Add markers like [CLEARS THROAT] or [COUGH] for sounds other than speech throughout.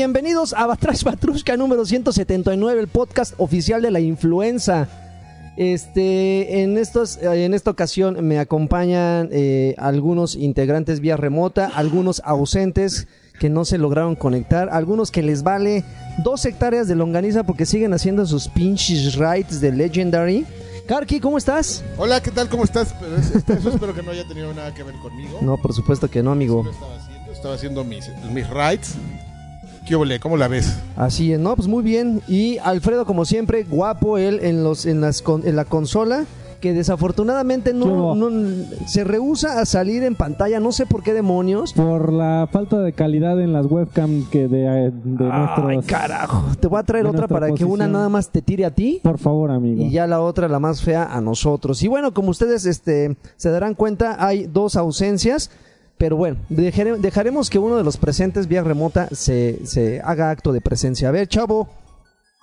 bienvenidos a Batrash Batrushka número 179, el podcast oficial de la influenza. Este, en, estos, en esta ocasión me acompañan eh, algunos integrantes vía remota, algunos ausentes que no se lograron conectar, algunos que les vale dos hectáreas de longaniza porque siguen haciendo sus pinches rides de Legendary. Karki, ¿cómo estás? Hola, ¿qué tal? ¿Cómo estás? Eso espero que no haya tenido nada que ver conmigo. No, por supuesto que no, amigo. Estaba haciendo, estaba haciendo mis, mis rides. ¿Qué ole? ¿Cómo la ves? Así es, no, pues muy bien. Y Alfredo, como siempre, guapo él en los en las con- en la consola, que desafortunadamente no, se rehúsa a salir en pantalla, no sé por qué demonios. Por la falta de calidad en las webcam que de, eh, de Ay, nuestros... carajo. Te voy a traer otra para que una nada más te tire a ti. Por favor, amigo. Y ya la otra, la más fea, a nosotros. Y bueno, como ustedes este, se darán cuenta, hay dos ausencias. Pero bueno, dejare- dejaremos que uno de los presentes vía remota se, se haga acto de presencia. A ver, chavo.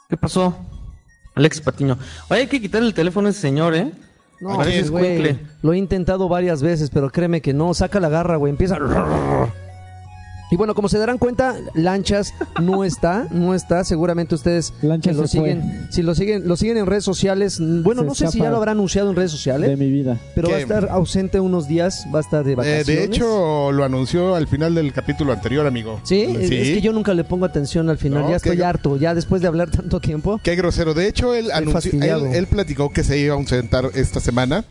¿Qué pasó? Alex Patiño. Oye, hay que quitar el teléfono a ese señor, ¿eh? No, güey, lo he intentado varias veces, pero créeme que no, saca la garra, güey, empieza... [LAUGHS] Y bueno, como se darán cuenta, Lanchas no está, no está, seguramente ustedes Lanchas que lo fue. siguen, si lo siguen, lo siguen en redes sociales, bueno, Se no sé si ya lo habrá anunciado en redes sociales, de mi vida. pero va a estar ausente unos días, va a estar de Eh, vacaciones. de hecho, lo anunció al final del capítulo anterior, amigo. Sí, es- Sí. es que yo nunca le pongo atención al final, No, ya estoy harto, ya después de hablar tanto tiempo. Qué grosero. De hecho, él, anunció, fastidiado. él, él platicó que se iba a ausentar esta semana.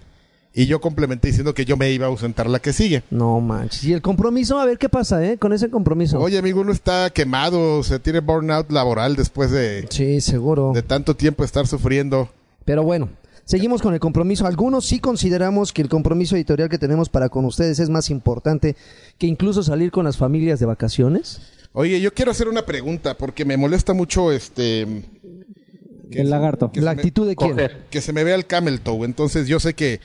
Y yo complementé diciendo que yo me iba a ausentar la que sigue. No manches, y el compromiso, a ver qué pasa, ¿eh? Con ese compromiso. Oye, amigo, uno está quemado. Se tiene burnout laboral después de, Sí, seguro. de tanto tiempo estar sufriendo. Pero bueno, seguimos con el compromiso. Algunos sí consideramos que el compromiso editorial que tenemos para con ustedes es más importante que incluso salir con las familias de vacaciones. Oye, yo quiero hacer una pregunta porque me molesta mucho este. que El lagarto. que La me- actitud de quién. Que se me vea el camel toe. Entonces yo sé que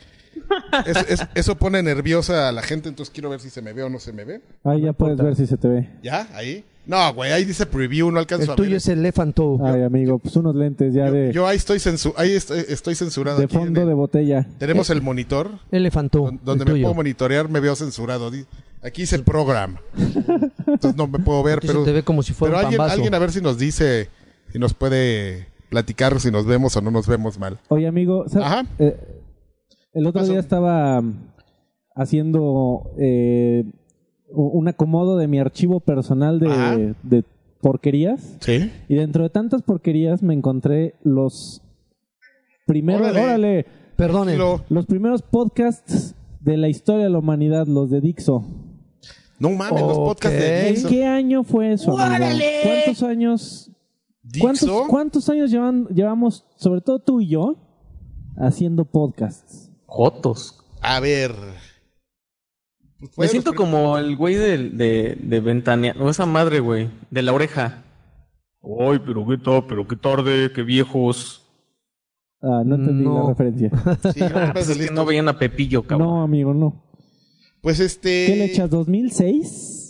es- es- eso pone nerviosa a la gente. Entonces quiero ver si se me ve o no se me ve. Ahí ya puedes ver si se te ve. ¿Ya? ¿Ahí? No, güey, ahí dice preview, no alcanzo El a tuyo ver. es el elephant toe. Ay, amigo, pues unos lentes ya yo, de, yo ahí estoy censu ahí estoy, estoy censurado. de aquí fondo el- de botella. Tenemos el monitor Elephant toe. donde el me tuyo. puedo monitorear, me veo censurado. Aquí dice program. Entonces no me puedo ver, Aquí se pero te ve como si fuera pero un alguien, alguien a ver si nos dice si nos puede platicar si nos vemos o no nos vemos mal. Oye, amigo, ¿sabes? Ajá. Eh, el otro pasó? día estaba mm, haciendo eh, un acomodo de mi archivo personal de, de porquerías. Sí. Y dentro de tantas porquerías me encontré los primeros... Órale. ¡Órale! Perdonen. Lo- Los primeros podcasts de la historia de la humanidad, los de Dixo. no mames, los podcasts de Ok. ¿En Dixo. qué año fue eso, amigo? ¿Cuántos años? ¿Cuántos, Dixo. cuántos años llevan, llevamos, sobre todo tú y yo, haciendo podcasts? Jotos. A ver. Pues Me siento como el güey de, de, de Ventania. O esa madre, güey. De la oreja. Ay, pero qué tarde, pero qué tarde, qué viejos. Ah, no entendí No. la referencia. [LAUGHS] Sí, no Pues es que no veían a Pepillo, cabrón. no, amigo, no. Pues este. ¿Qué le echas? ¿2006?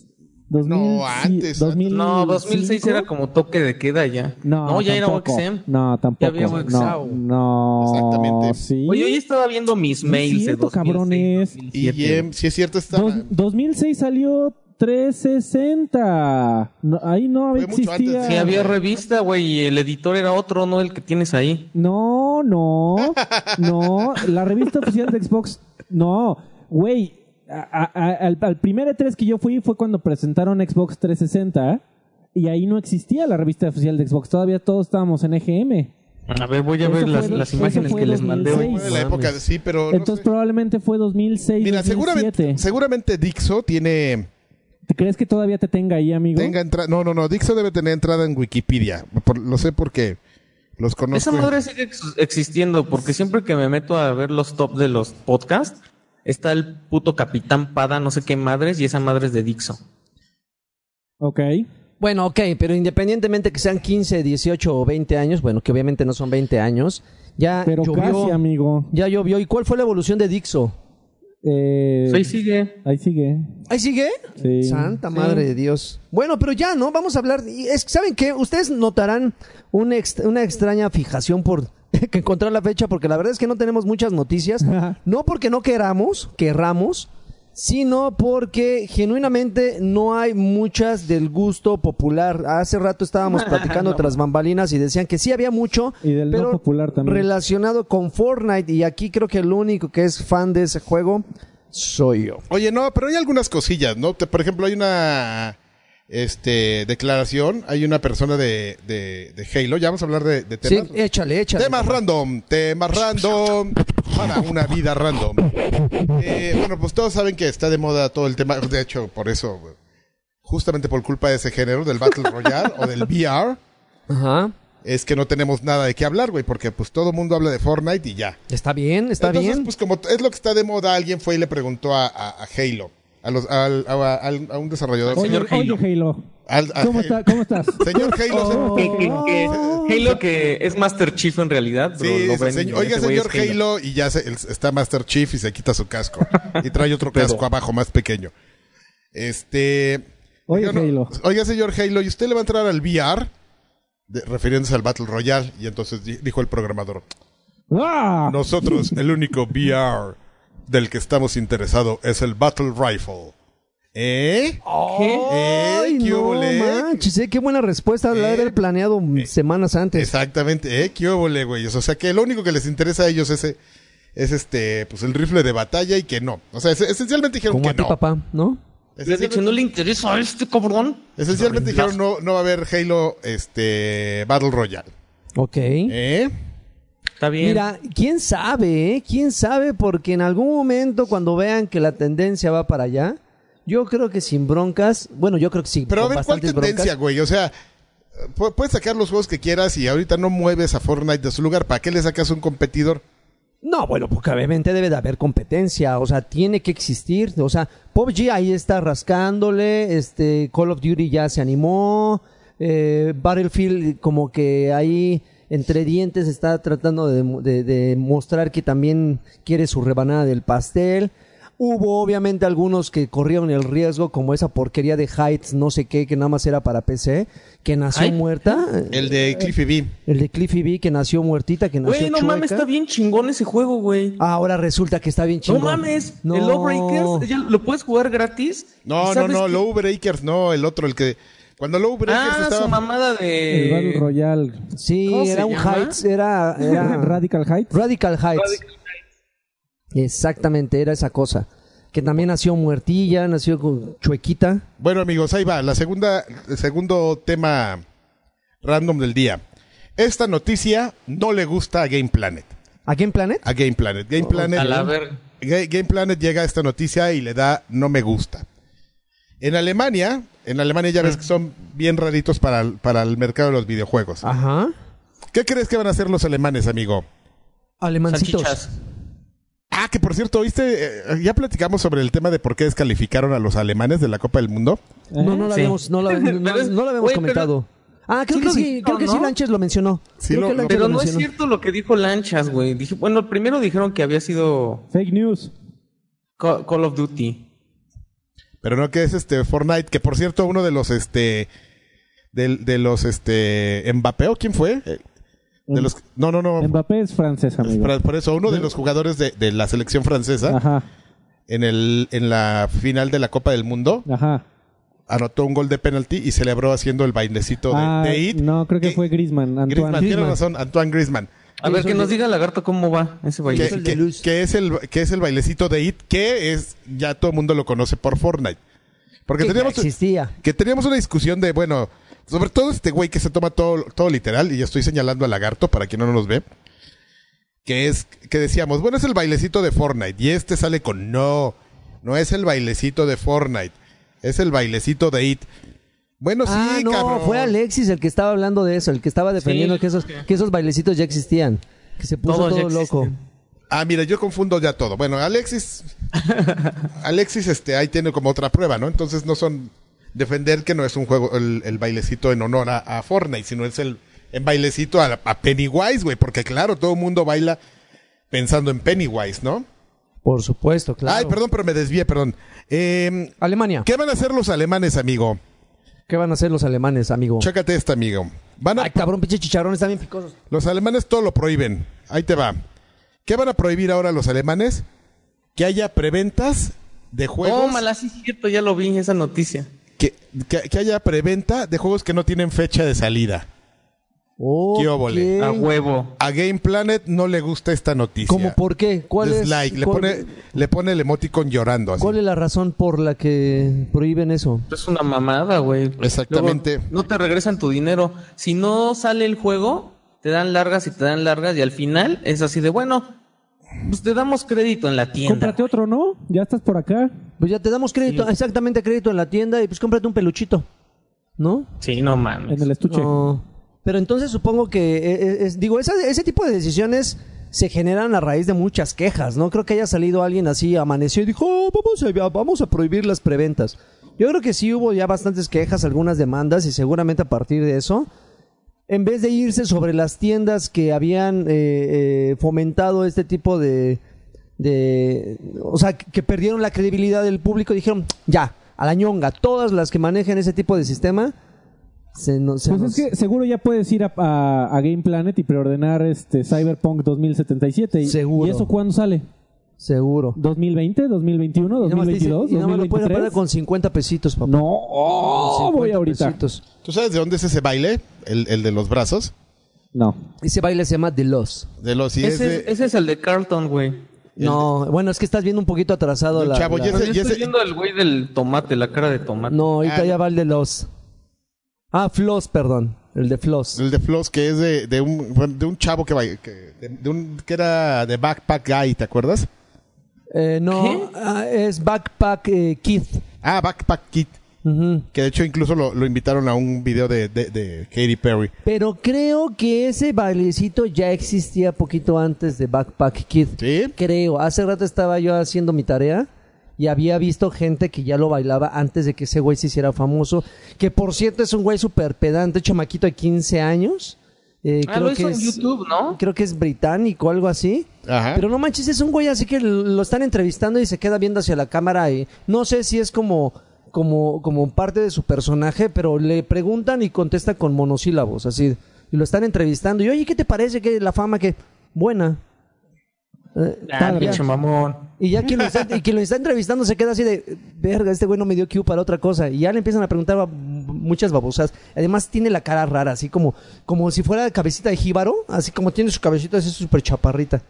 ¿2000, No, antes, 2000, No, 2006 era como toque de queda ya. No, ya era. OXM. No, tampoco. había no, no, Exactamente. sí. Oye, hoy estaba viendo mis Sí, mails de cierto, 2006, cabrones. 2007. Y em, si es cierto, está. Dos- 2006 salió 360. No, ahí no mucho existía. Sí, había revista, güey, y el editor era otro, no el que tienes ahí. No, no, no. La revista oficial de Xbox, no. Güey, a- a- al, al primer E3 que yo fui fue cuando presentaron Xbox 360 y ahí no existía la revista oficial de Xbox. Todavía todos estábamos en EGM. A ver, voy a Eso ver las, el- las eso imágenes que les mandé hoy. 2006. Fue de la época de sí, pero. no Entonces sé. probablemente fue 2006, Mira, 2007. seguramente, seguramente Dixo tiene. ¿Te crees que todavía te tenga ahí, amigo? Tenga entrada. No, no, no. Dixo debe tener entrada en Wikipedia. Por- lo sé porque los conozco. Esa madre sigue ex- existiendo porque siempre que me meto a ver los top de los podcasts, está el puto Capitán Pada, no sé qué madres, y esa madre es de Dixo. Ok. Bueno, ok, pero independientemente que sean 15, 18 o 20 años, bueno, que obviamente no son 20 años, ya Pero llovió. casi, amigo. Ya llovió. ¿Y cuál fue la evolución de Dixo? Eh, Pues ahí sigue. ahí sigue. ¿Ahí sigue? Sí. Santa madre de Dios. Bueno, pero ya, ¿no? Vamos a hablar. es- ¿Saben qué? Ustedes notarán ex- una extraña fijación por [LAUGHS] que encontrar la fecha, porque la verdad es que no tenemos muchas noticias. No porque no queramos, querramos, sino porque genuinamente no hay muchas del gusto popular. Hace rato estábamos [LAUGHS] platicando No. tras bambalinas y decían que sí había mucho, Y del no popular también. relacionado con Fortnite y aquí creo que el único que es fan de ese juego soy yo. Oye, no, pero hay algunas cosillas, ¿no? Te- por ejemplo, hay una este declaración, hay una persona de, de, de Halo, ya vamos a hablar de, de Sí, temas. échale, échale. Temas random, temas random para una vida random. Eh, bueno, pues todos saben que está de moda todo el tema, de hecho, por eso, justamente por culpa de ese género, del Battle Royale o del VR, Ajá. es que no tenemos nada de qué hablar, güey, porque pues todo el mundo habla de Fortnite y ya. Está bien, está Entonces, bien. pues como es lo que está de moda, alguien fue y le preguntó a, a- a Halo, a, los, al- a, al- a un desarrollador. Oye, Señor Halo. oye, Halo. al- a ¿Cómo, Halo. está, ¿Cómo estás? [LAUGHS] Señor Halo, se- Oh. Que, que- que- Halo que es Master Chief en realidad. Sí, lo ese ven- señor- oiga, güey señor Halo, y ya se- el- está Master Chief y se quita su casco. Y trae otro [LAUGHS] casco abajo, más pequeño. Este. Oye, oiga, no, Halo. oiga, señor Halo, ¿y usted le va a entrar al VR? De- refiriéndose al Battle Royale. Y entonces di- dijo el programador: ¡Ah! Nosotros, el único VR del que estamos interesados es el Battle Rifle. ¿Eh? ¿Eh? Ay, ¿Qué no manches, eh, qué buena respuesta de Eh, haber planeado semanas antes. Exactamente, ¿eh? ¿Qué óvole, güey? O sea, que lo único que les interesa a ellos es, eh, es este, pues el rifle de batalla y que no. O sea, es- esencialmente dijeron Como que a ti, no. papá, ¿no? Le dicho, ¿no le interesa a este cabrón? esencialmente dijeron no, no va a haber Halo, este, Battle Royale. Ok. ¿Eh? Está bien. Mira, quién sabe, ¿eh? ¿Quién sabe? Porque en algún momento cuando vean que la tendencia va para allá, yo creo que sin broncas, bueno, yo creo que sí, Pero a ver, ¿cuál tendencia, güey? O sea, pu- puedes sacar los juegos que quieras y ahorita no mueves a Fortnite de su lugar. ¿Para qué le sacas un competidor? No, bueno, porque obviamente debe de haber competencia, o sea, tiene que existir, o sea, PUBG ahí está rascándole, este, Call of Duty ya se animó, eh, Battlefield como que ahí entre dientes está tratando de, de- de mostrar que también quiere su rebanada del pastel. Hubo obviamente algunos que corrieron el riesgo, como esa porquería de Heights, no sé qué, que nada más era para PC, que nació Ay. muerta. El de Cliffy B. El de Cliffy B, que nació muertita, que nació Güey, no mames, está bien chingón ese juego, güey. Ahora resulta que está bien No chingón. mames, No. el Lawbreakers lo puedes jugar gratis. No, ¿Y no, no, qué? Lowbreakers, no, el otro, el que... Cuando Lowbreakers Ah, estaba... su mamada de... El Battle Royale. Sí, ¿Cómo se era un llama? Heights, era, era [LAUGHS] Radical Heights. Radical Heights. Exactamente, era esa cosa. Que también nació muertilla, nació con chuequita. Bueno, amigos, ahí va. La segunda, el segundo tema random del día. Esta noticia no le gusta a Game Planet. ¿A Game Planet? A Game Planet. Game Planet, A la ver... Ga- Game Planet llega a esta noticia y le da no me gusta. En Alemania, en Alemania ya ves que son bien raritos para el, para el mercado de los videojuegos. Ajá. ¿Qué crees que van a hacer los alemanes, amigo? Alemancitos. Salchichas. Ah, que por cierto, ¿viste? Eh, ya platicamos sobre el tema de por qué descalificaron a los alemanes de la Copa del Mundo. No, no lo Sí. habíamos, no lo, [LAUGHS] no- Pero es- no lo habíamos güey, comentado. Ah, creo sí que lo sí, creo que sí ¿no? Lanches lo mencionó. Sí Creo lo- que lo- Pero lo no es mencionó. cierto lo que dijo Lanchas, güey. Dije, bueno, primero dijeron que había sido Fake news. Ca- Call of Duty. Pero no que es este Fortnite, que por cierto, uno de los este del- de, los este Mbappé o quién fue? Eh, De los no, no, no. Mbappé es francés, amigo. Por, eso uno de los jugadores de, de la selección francesa Ajá, en el en la final de la Copa del Mundo ajá. anotó un gol de penalti y celebró haciendo el bailecito de, Ah, de It. no, creo que Que- fue Griezmann, Antoine. Griezmann, tiene Griezmann. razón, Antoine Griezmann. A ver, que nos diga Lagarto cómo va ese Que, baile. el de que- es el que es el bailecito de It, que es ya todo el mundo lo conoce por Fortnite. Porque teníamos existía. que teníamos una discusión de, bueno, sobre todo este güey que se toma todo, todo literal, y ya estoy señalando a Lagarto para quien no nos ve, que es, que decíamos, bueno, es el bailecito de Fortnite, y este sale con, no, no es el bailecito de Fortnite, es el bailecito de It. Bueno, sí, ah, no, cabrón. fue Alexis el que estaba hablando de eso, el que estaba defendiendo Sí, que, esos, que- que esos bailecitos ya existían. Que se puso Todos todo loco. Ah, mira, yo confundo ya todo. Bueno, Alexis, [LAUGHS] Alexis, este, ahí tiene como otra prueba, ¿no? Entonces no son defender que no es un juego, el, el bailecito en honor a, a Fortnite, sino es el, el bailecito a, a Pennywise, güey, porque claro, todo el mundo baila pensando en Pennywise, ¿no? Por supuesto, claro. Ay, perdón, pero me desvié, perdón. Eh, Alemania. ¿Qué van a hacer los alemanes, amigo? Van a hacer los alemanes, amigo? Chécate esta, amigo. Van a, Ay, cabrón, pinche chicharrones están bien picosos. Los alemanes todo lo prohíben. Ahí te va. ¿Qué van a prohibir ahora los alemanes? Que haya preventas de juegos Tómala, sí es cierto, ya lo vi, esa noticia. que, que, que haya preventa de juegos que no tienen fecha de salida. ¿Qué óvole? Ok. A huevo. A Game Planet no le gusta esta noticia. ¿Cómo por qué? ¿Cuál es. Le cuál- pone, le pone el emoticon llorando así. ¿Cuál es la razón por la que prohíben eso? Es una mamada, güey. Exactamente. Luego, no te regresan tu dinero. Si no sale el juego, te dan largas y te dan largas y al final es así de, bueno, pues te damos crédito en la tienda. Cómprate otro, ¿no? Ya estás por acá. Pues ya te damos crédito, exactamente crédito en la tienda y pues cómprate un peluchito. ¿No? Sí, no mames. En el estuche. No. Pero entonces supongo que, eh, eh, digo, ese tipo de decisiones se generan a raíz de muchas quejas. No creo que haya salido alguien así, amaneció y dijo, "Oh, vamos, a, vamos a prohibir las preventas. Yo creo que sí hubo ya bastantes quejas, algunas demandas y seguramente a partir de eso, en vez de irse sobre las tiendas que habían eh, eh, fomentado este tipo de, de, o sea, que perdieron la credibilidad del público, dijeron, ya, a la ñonga, todas las que manejen ese tipo de sistema, se, no- se Pues nos- es que seguro ya puedes ir a, a- a Game Planet y preordenar este Cyberpunk 2077. ¿Y- Seguro. ¿Y eso cuándo sale? Seguro. ¿2020? ¿2021? Y nada más te dice- ¿2022? y nada más lo pueden ¿2023? pagar con 50 pesitos, papá. No, oh, 50 voy ahorita. pesitos. ¿Tú sabes de dónde es ese baile? El, el de los brazos. No. Ese baile se llama The Lost. De los y es Ese, de- es- ese es el de Carlton, güey. No, bueno, es que estás viendo un poquito atrasado Del la... chavo, la- Yo estoy ese- viendo el güey del tomate, la cara de tomate. No, ahorita Ah, ya no. va el de los... Ah, Floss, perdón. El de Floss. el de Floss que es de, de un bueno, de un chavo que, que de, de un que era de Backpack Guy, ¿te acuerdas? Eh, no, ah, es Backpack eh, Kid. Ah, Backpack Kid, que de hecho incluso lo, lo invitaron a un video de, de, de Katy Perry. Pero creo que ese bailecito ya existía poquito antes de Backpack Kid. ¿Sí? Creo. Hace rato estaba yo haciendo mi tarea y había visto gente que ya lo bailaba antes de que ese güey se hiciera famoso. Que por cierto es un güey súper pedante, chamaquito de 15 años. Eh, Ah, lo hizo en es, YouTube, ¿no? Creo que es británico o algo así. Ajá. Pero no manches, es un güey así que lo están entrevistando y se queda viendo hacia la cámara y no sé si es como como como parte de su personaje, pero le preguntan y contesta con monosílabos, así. Y lo están entrevistando y, "Oye, ¿qué te parece que la fama que buena?" Eh, Ah, mamón. Y ya quien lo, está, y quien lo está entrevistando se queda así de, verga, este güey no me dio cue para otra cosa. Y ya le empiezan a preguntar bab- muchas babosas. Además tiene la cara rara, así como, como si fuera cabecita de jíbaro, así como tiene su cabecita así súper chaparrita.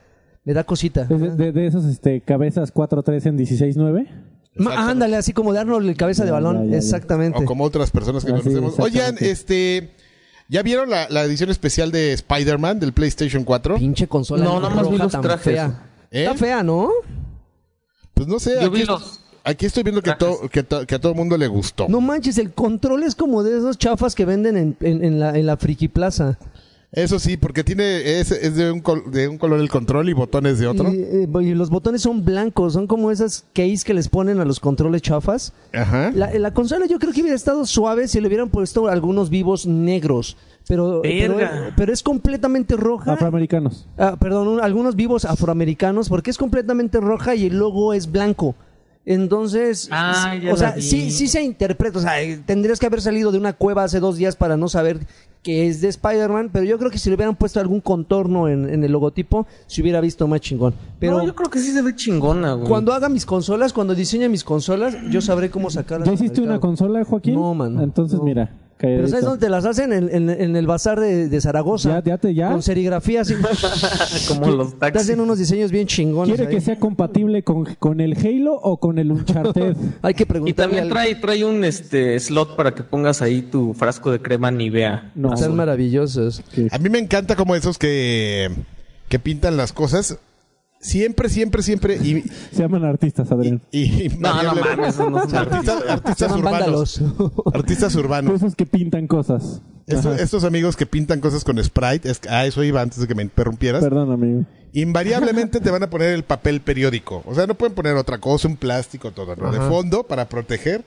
Me da cosita. De, de- de esos este, cabezas 4-3 en 16-9. Ma- ándale, así como de Arnold el cabeza de balón. ya, ya, ya. Exactamente. O como otras personas que Ah, conocemos. Oigan, este ¿ya vieron la, la edición especial de Spider-Man del PlayStation 4? Pinche consola. No, nada más vi los trajes. fea. ¿Eh? Está fea, ¿no? Pues no sé, Yo aquí, vi est- los- aquí estoy viendo que, to- que, to- que a todo el mundo le gustó. No manches, el control es como de esos chafas que venden en, en- en la, en la Friki Plaza. Eso sí, porque tiene es, es de, un col- de un color el control y botones de otro. Y, eh, y los botones son blancos, son como esas case que les ponen a los controles chafas. Ajá. La, la consola yo creo que hubiera estado suave si le hubieran puesto algunos vivos negros. Pero, pero, Verga. pero es completamente roja. Afroamericanos. Ah, perdón, un- algunos vivos afroamericanos, porque es completamente roja y el logo es blanco. Entonces, Ah, o sea, vi. sí, sí se interpreta. O sea, eh, tendrías que haber salido de una cueva hace dos días para no saber que es de Spider-Man, pero yo creo que si le hubieran puesto algún contorno en, en el logotipo, se hubiera visto más chingón. Pero no, yo creo que sí se ve chingona, güey. cuando haga mis consolas, cuando diseñe mis consolas, yo sabré cómo sacarlas. ¿Ya hiciste una consola, Joaquín? No, mano. Entonces, No. mira. Pero ¿sabes dónde te las hacen? En, en- en el bazar de, de Zaragoza. Ya, ya te- ya. Con serigrafía así. [LAUGHS] Como los Te taxis. hacen unos diseños bien chingones. ¿Quiere ahí. que sea compatible con, con el Halo o con el Uncharted? [LAUGHS] Hay que Y preguntarle también trae, trae un este slot para que pongas ahí tu frasco de crema Nivea. No. Están maravillosos. Sí. A mí me encanta como esos que, que pintan las cosas. Siempre, siempre, siempre. Y, Se llaman artistas, Adrián. y- y No, no mames, no son artistas, urbanos. vándalos. Artistas urbanos. Esos que pintan cosas. Estos, amigos que pintan cosas con Sprite, es, a eso iba antes de que me interrumpieras. Perdón, amigo. Invariablemente te van a poner el papel periódico. O sea, no pueden poner otra cosa, un plástico, todo. ¿no? De fondo, para proteger,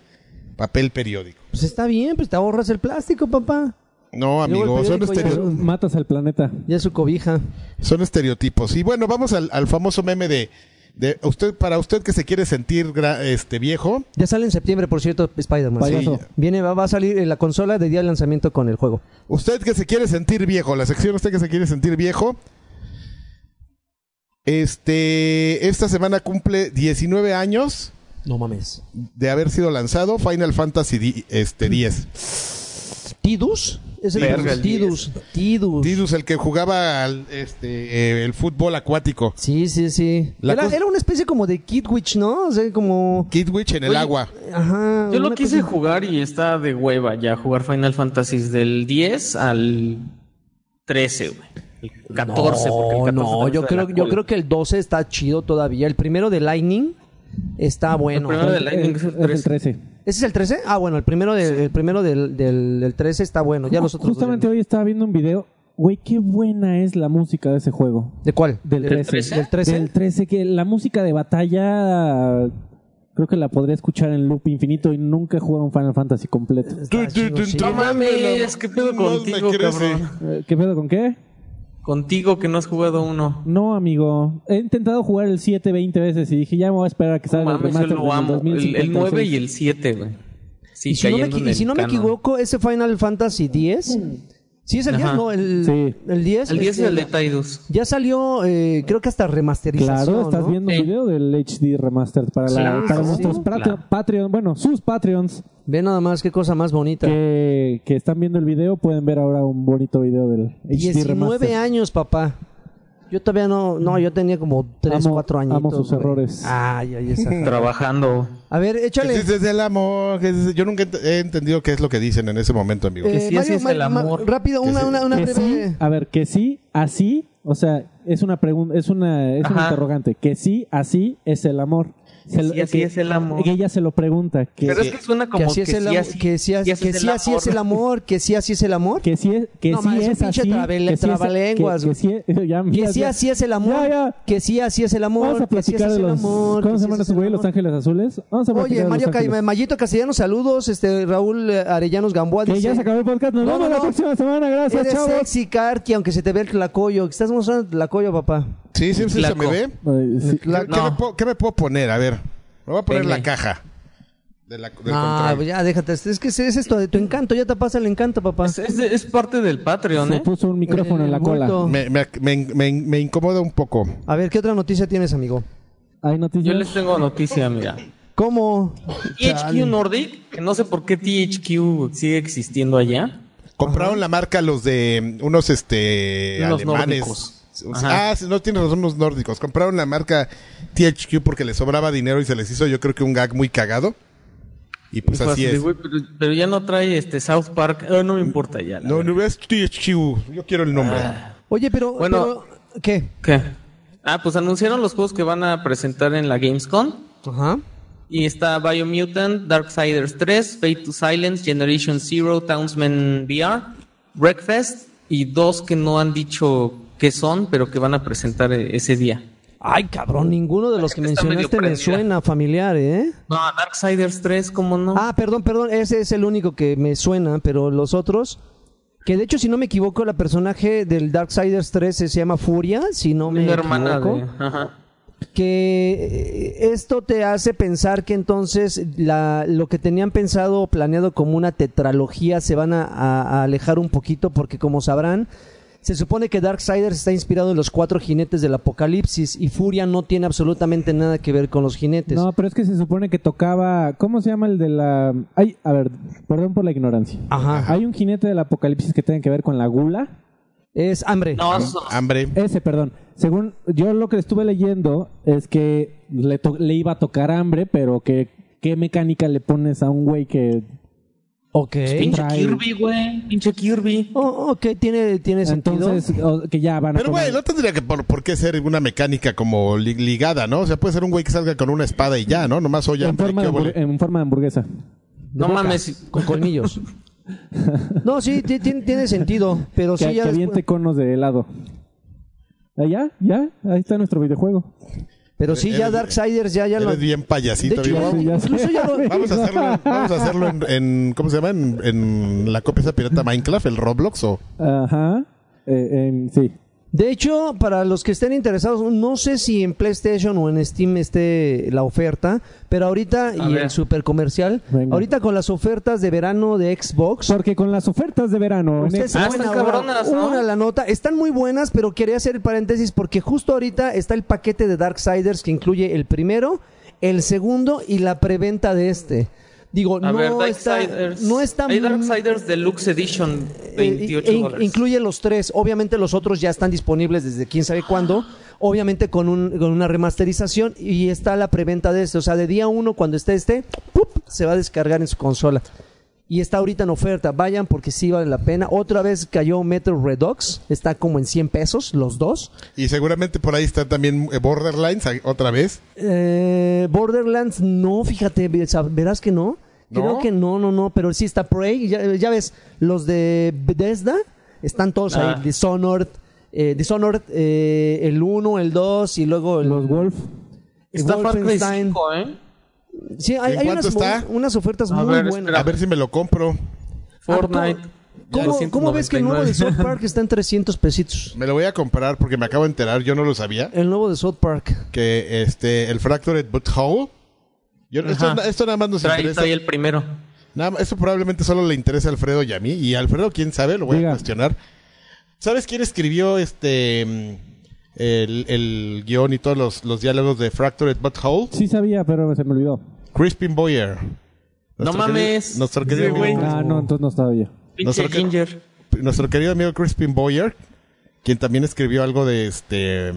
papel periódico. Pues está bien, pues te ahorras el plástico, papá. No, amigos, son, periódico ya estereo- es Matas al planeta. Ya es su cobija. son estereotipos. Y bueno, vamos al, al famoso meme de, de usted, para usted que se quiere sentir gra- este viejo. Ya sale en septiembre, por cierto, Spider-Man. Payaso. Viene, va, va a salir en la consola de día de lanzamiento con el juego. Usted que se quiere sentir viejo, la sección usted que se quiere sentir viejo. Este, esta semana cumple 19 años No mames. de haber sido lanzado Final Fantasy di- este, 10. ¿Tidus? Es el Verga, el Tidus. Tidus. Tidus, el que jugaba al, este, eh, el fútbol acuático. Sí, sí, sí. La Era, cosa- era una especie como de Kidwitch, ¿no? O sea, como... Kidwich en el Oye, agua. Ajá. Yo lo una quise cosa- jugar y está de hueva ya jugar Final Fantasy del 10 al 13, güey. El 14, porque el 14 No, yo creo, yo creo que el 12 está chido todavía. El primero de Lightning está bueno. primero de Lightning es el Es el 13. 13. ¿Ese es el 13? Ah, bueno, el primero, del, el primero del, del, del 13 está bueno. Ya los otros... Justamente hoy estaba viendo un video. Güey, qué buena es la música de ese juego. ¿De cuál? Del ¿Del 13. ¿Del 13? Del 13, que la música de batalla creo que la podría escuchar en loop infinito y nunca he jugado un Final Fantasy completo. Está chido, sí. No mames, ¿qué pedo contigo, cabrón? Eh, ¿Qué pedo con qué? Contigo que no has jugado uno. No, amigo. He intentado jugar el 7 20 veces y dije, ya me voy a esperar a que No salga el mames, yo remaster lo del amo. El, 2056. el 9 y el 7, güey. Sí, y si no, me, y el si no me equivoco, ese Final Fantasy 10... ¿Sí es el 10? Ajá. No, el, Sí. el 10. El 10 es este, el de Tidus. Ya salió, eh, creo que hasta remasterización, Claro, estás ¿no? viendo un Sí. video del HD Remastered para, la- Claro, para sí, nuestros claro. Patreon- bueno, sus Patreons Ve nada más qué cosa más bonita. que, que están viendo el video, pueden ver ahora un bonito video del HD 19 Remastered. años, papá. Yo todavía no, no, yo tenía como 3, Amo- 4 años. amo sus errores. Ay, ay, esa. [LAUGHS] Trabajando. A ver, Que échale. sí, desde el amor. que sí, Yo nunca ent- he entendido qué es lo que dicen en ese momento, amigo. Eh, sí, así es el amor. rápido, Que una, sí. una, una Que sí, breve. a ver, que sí, así, o sea, es una pregunta, es una, es un Ajá. interrogante. Que sí, así es el amor. Se lo- así que- es el amor. Que ella se lo pregunta. Que, Pero es que suena como Que así es el amor. Que que así sí, así es el amor. Que sí, así es el amor. que sí es, que No, sí ma, es un es pinche así. que es- trabalenguas, que- que sí es- ya, Que mira, sí, ya. así es el amor. Ya, ya. Que sí, así es el amor. Vamos a que sí, platicar así de es el los. amor. ¿Cómo que se esos el güeyes? Los. Ángeles Azules. Vamos a platicar Oye, Mario Ca-. Mayito Castellanos, saludos. Este, Raúl Arellanos Gamboa Que ya se acabó el podcast. Nos No, vemos la próxima semana. Gracias, Eres chavos. sexy, Karki, aunque se te ve el tlacoyo. Estás mostrando el tlacoyo, papá. Sí, sí, sí, se me ve. Ay, sí. ¿Qué, me puedo, qué me puedo poner? A ver, me voy a poner la caja de la, del Ah, control. ya, déjate. Es que es esto de tu encanto. Ya te pasa el encanto, papá. Es, es, es parte del Patreon, Se ¿eh? puso un micrófono en la cola. Me, me, me, me- me incomoda un poco. A ver, ¿qué otra noticia tienes, amigo? Hay noticias. Yo les tengo noticia, mira. ¿Cómo? THQ Nordic, que no sé por qué THQ sigue existiendo allá. Compraron la marca los de unos este alemanes. nórdicos. Ajá. Ah, sí, no tienes razón, unos nórdicos. Compraron la marca THQ porque les sobraba dinero y se les hizo yo creo que un gag muy cagado. Y pues Y así es. "Güey, pero, pero ya no trae este South Park. Ah, no me importa ya. No, verdad. no es THQ. Yo quiero el nombre. Oye, pero, Bueno. pero- ¿Qué? ¿Qué? Ah, pues anunciaron los juegos que van a presentar en la Gamescom. Ajá. Y está Biomutant, Darksiders 3, Fate to Silence, Generation Zero, Townsman VR, Breakfast y dos que no han dicho qué son, pero que van a presentar eh, ese día. Ay, cabrón, ninguno de los que mencionaste me suena familiar, ¿eh? No, Darksiders 3, ¿cómo no? Ah, perdón, perdón, ese es el único que me suena, pero los otros... Que de hecho, si no me equivoco, la personaje del Darksiders 3 se llama Furia, si no me hermana equivoco. de... Ajá. que eh, esto te hace pensar que entonces la, lo que tenían pensado o planeado como una tetralogía se van a, a- a alejar un poquito porque como sabrán se supone que Darksiders está inspirado en los cuatro jinetes del apocalipsis y Furia no tiene absolutamente nada que ver con los jinetes. No, pero es que se supone que tocaba. ¿Cómo se llama el de la.? Ay, a ver, perdón por la ignorancia. Ajá. Hay un jinete del apocalipsis que tiene que ver con la gula. Es hambre. No, Hambre. Ese, perdón. Según yo lo que estuve leyendo es que le, to- le iba a tocar hambre, pero que qué mecánica le pones a un güey que Ok. Pinche trae- Kirby, güey. Pinche Kirby. Oh, ok, tiene, tiene sentido. entonces que ya van a Pero, güey, no tendría que por, por qué ser una mecánica como li- ligada, ¿no? O sea, puede ser un güey que salga con una espada y ya, ¿no? Nomás oye en, forma de en forma de hamburguesa. De No boca, mames. Con colmillos. no, sí, ti- tiene, tiene sentido, pero que, sí ya que después- aviente conos de helado. Ah, ¿Ya? ¿Ya? Ahí está nuestro videojuego. Pero sí, ya Eres- Darksiders ya, ya lo... Eres bien payasito, De hecho, ya incluso ya lo- [LAUGHS] Vamos a hacerlo, vamos a hacerlo en, en- ¿cómo se llama? En, en la copia esa pirata Minecraft, el Roblox o Ajá. Eh, en- sí. De hecho, para los que estén interesados, no sé si en PlayStation o en Steam esté la oferta, pero ahorita, A y ver. el super comercial, Venga. ahorita con las ofertas de verano de Xbox, Porque con las ofertas de verano. en ustedes se Ah, pueden están ahorrar cabronas, ¿no? una la nota, están muy buenas, pero quería hacer el paréntesis porque justo ahorita está el paquete de Darksiders que incluye el primero, el segundo y la preventa de este. Digo, A no, ver, está, no está Hay muy- Darksiders Deluxe Edition, eh, 28 e in- dólares. incluye los tres. Obviamente los otros ya están disponibles desde quién sabe cuándo. Obviamente con, un, con una remasterización y está la preventa de este. O sea, de día uno cuando esté este, ¡pup! se va a descargar en su consola. Y está ahorita en oferta. Vayan porque sí vale la pena. Otra vez cayó Metro Redux. Está como en 100 pesos los dos. Y seguramente por ahí está también eh, Borderlines ahí, otra vez. Eh, Borderlands, no, fíjate, verás que no. ¿No? Creo que no, no, no, pero sí está Prey. Ya, ya ves, los de Bethesda están todos Ah. ahí. Dishonored, eh, Dishonored eh, el 1, el 2 y luego el, Los Wolf. Está Far Cry Wolfenstein. 5, ¿eh? Sí, hay, ¿En hay cuánto unas, está? unas ofertas A muy ver, buenas. espera. A ver si me lo compro. Fortnite. ¿Cómo, cómo ves que el nuevo de 299? South Park está en 300 pesitos? Me lo voy a comprar porque me acabo de enterar, yo no lo sabía, El nuevo de South Park. que este el Fractured Butthole. Yo, esto, esto nada más nos Trae, interesa. trae el primero. Nada más- esto probablemente solo le interesa a Alfredo y a mí. Y a Alfredo, quién sabe, lo voy Diga. a cuestionar. ¿Sabes quién escribió este el, el guion y todos los, los diálogos de Fractured Butthole? Sí sabía, pero se me olvidó. Crispin Boyer. No querido- mames. nuestro querido, Sí, amigo, Ah, no, entonces no Nosotros que- Ginger. nuestro querido amigo Crispin Boyer, quien también escribió algo de este.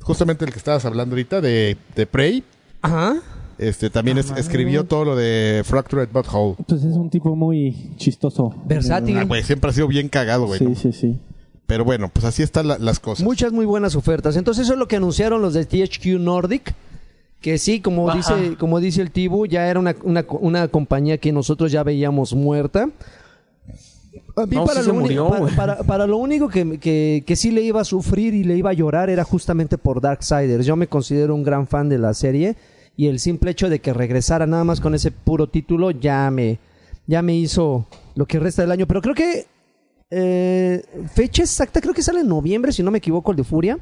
Justamente el que estabas hablando ahorita, de, de Prey. Ajá. Este, también es- escribió todo lo de Fractured Butthole. Pues es un tipo muy chistoso. Versátil. Ah, güey, siempre ha sido bien cagado, güey. Sí, ¿no? sí, sí. Pero bueno, pues así están la- las cosas. Muchas muy buenas ofertas. Entonces eso es lo que anunciaron los de THQ Nordic. Que sí, como Ajá. dice, como dice el Tibu, ya era una, una, una compañía que nosotros ya veíamos muerta. A mí No, sí se lo uni- murió, para, güey. para- para lo único que, que, que sí le iba a sufrir y le iba a llorar era justamente por Darksiders. Yo me considero un gran fan de la serie y el simple hecho de que regresara nada más con ese puro título ya me, ya me hizo lo que resta del año. Pero creo que eh, fecha exacta, creo que sale en noviembre, si no me equivoco, el de Furia.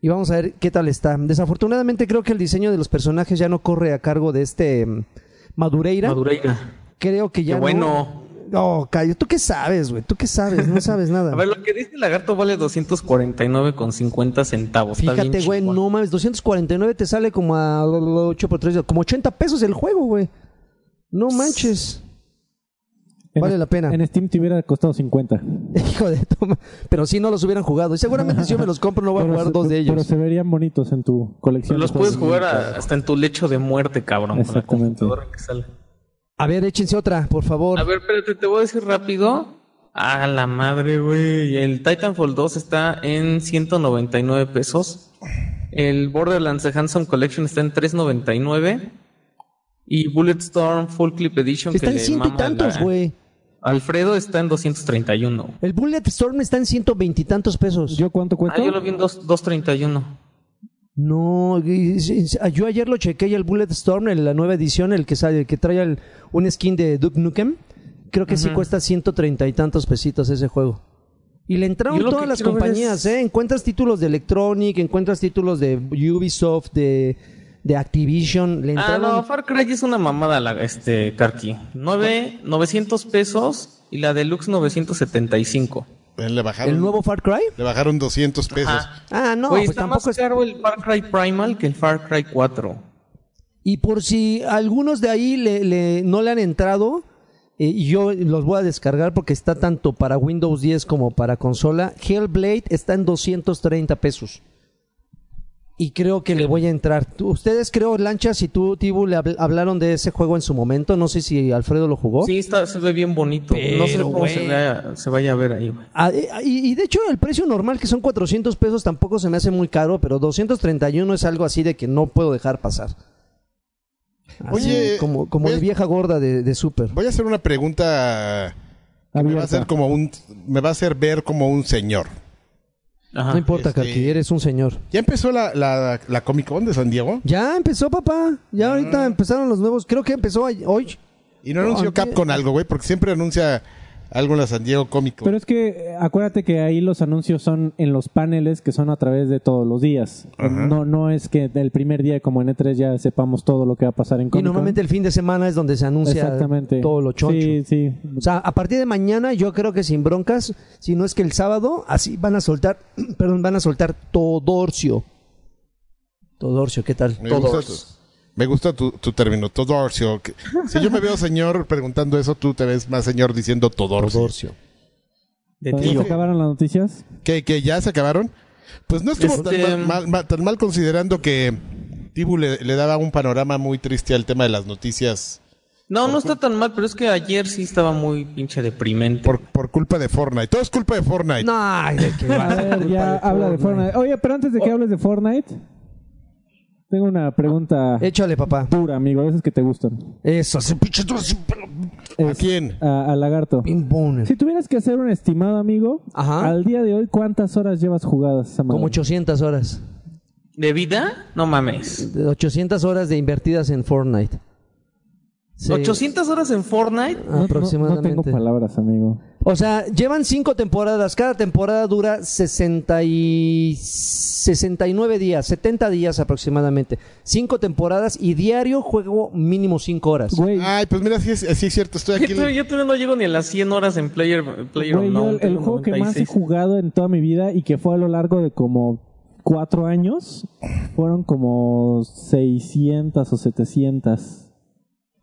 Y vamos a ver qué tal está. Desafortunadamente creo que el diseño de los personajes ya no corre a cargo de este mm, Madureira. Madureira. creo que ya Qué no. bueno. No, Cayo, ¿tú qué sabes, güey? ¿Tú qué sabes? No sabes nada. [LAUGHS] A ver, lo que dice el lagarto vale 249,50 centavos. Fíjate, güey, no mames, 249 te sale como a 8 por 3, como 80 pesos el juego, güey. No manches. Vale la pena. En Steam te hubiera costado 50. [LAUGHS] Hijo de toma. Pero si no los hubieran jugado. Y seguramente si yo me los compro no voy a Pero jugar se- dos de Pero ellos. se verían bonitos en tu colección. Los de puedes jugar a- hasta en tu lecho de muerte, cabrón. Con la Exactamente. computadora que sale. A ver, échense otra, por favor. A ver, espérate, te voy a decir rápido. A la madre, güey. El Titanfall 2 está en 199 pesos. El Borderlands The Handsome Collection está en 399. Y Bulletstorm Full Clip Edition. Está que en le ciento y tantos, güey. Alfredo está en 231. El Bulletstorm está en ciento veintitantos pesos. ¿Yo cuánto Ah, cuesta? yo lo vi en dos- 231. No, y- yo ayer lo chequé y el Bulletstorm, en la nueva edición, el que sale, el que trae el- un skin de Duke Nukem, creo que sí cuesta ciento treinta y tantos pesitos ese juego. Y le entraron todas las compañías, es- ¿eh? Encuentras títulos de Electronic, encuentras títulos de Ubisoft, de, de Activision, le Ah, entraron... no, Far Cry es una mamada, la, este, Karki. Nueve, 900 pesos y la Deluxe 975. Le bajaron, ¿El nuevo Far Cry? le bajaron 200 pesos. Ajá. Ah, no, Güey, pues está tampoco más caro el Far Cry Primal que el Far Cry 4. Y por si algunos de ahí le, le- no le han entrado, eh, yo los voy a descargar porque está tanto para Windows 10 como para consola. Hellblade está en 230 pesos. Y creo que le voy a entrar. Ustedes creo, Lanchas y tú, Tibu, le habl- hablaron de ese juego en su momento. No sé si Alfredo lo jugó. Sí, está, se ve bien bonito. no sé cómo se, vea- se vaya a ver ahí, güey. Ah, eh, y, y de hecho el precio normal que son 400 pesos tampoco se me hace muy caro, pero 231 es algo así de que no puedo dejar pasar. Así, Oye, como, como de vieja gorda de, de Super. Voy a hacer una pregunta que me va a Abierta. hacer como un me va a hacer ver como un señor. Ajá. No importa, este- Karki, eres un señor. ¿Ya empezó la, la, la Comic Con de San Diego? Ya empezó, papá. Ya ahorita empezaron los nuevos. Creo que empezó hoy. Y no anunció Antier- Capcom algo, güey, porque siempre anuncia algo en la San Diego Comic Con. Pero es que eh, acuérdate que ahí los anuncios son en los paneles que son a través de todos los días. Ajá. No no es que del primer día como en E3 ya sepamos todo lo que va a pasar en Y Comic normalmente el fin de semana es donde se anuncia Exactamente. todo lo choncho. Sí, sí. O sea, a partir de mañana yo creo que sin broncas, si no es que el sábado, así van a soltar, [CLEARS THROAT] perdón, van a soltar Todorcio. Todorcio, ¿qué tal? tu, Me gusta tu, tu término, Todorcio. que- Si yo me veo señor preguntando eso, tú te ves más señor diciendo Todorcio. Todorcio. De ¿Ya se acabaron las noticias? ¿Que, que ya se acabaron? Pues no estuvo Este- tan, mal, mal- tan mal considerando que Tibu le, le daba un panorama muy triste al tema de las noticias No, no está tan mal, pero es que ayer sí estaba muy pinche deprimente. por, por culpa de Fortnite. Todo es culpa de Fortnite. No, ay, de qué A va. ver, ya habla de Fortnite. Oye, pero antes de que hables de Fortnite, tengo una pregunta Échale, papá. dura, amigo, esas que te gustan. Eso, ese pinche tú así, pero ¿A quién? A, a Lagarto. Si tuvieras que hacer un estimado, amigo, Ajá. al día de hoy, ¿cuántas horas llevas jugadas esa madre? Como 800 horas. ¿De vida? No mames. De 800 horas de invertidas en Fortnite. Sí, 800 horas en Fortnite. No- no- aproximadamente. No, tengo palabras, amigo. O sea, llevan cinco temporadas. Cada temporada dura 60 y 69 días, 70 días aproximadamente. Cinco temporadas y diario juego mínimo 5 horas. Güey, Ay, pues mira, sí es, sí es cierto. Estoy Yo aquí. todavía, yo todavía no llego ni a las 100 horas en Player, player güey, yo el, el juego que más he 96. jugado en toda mi vida y que fue a lo largo de como cuatro años, fueron como 600 o 700.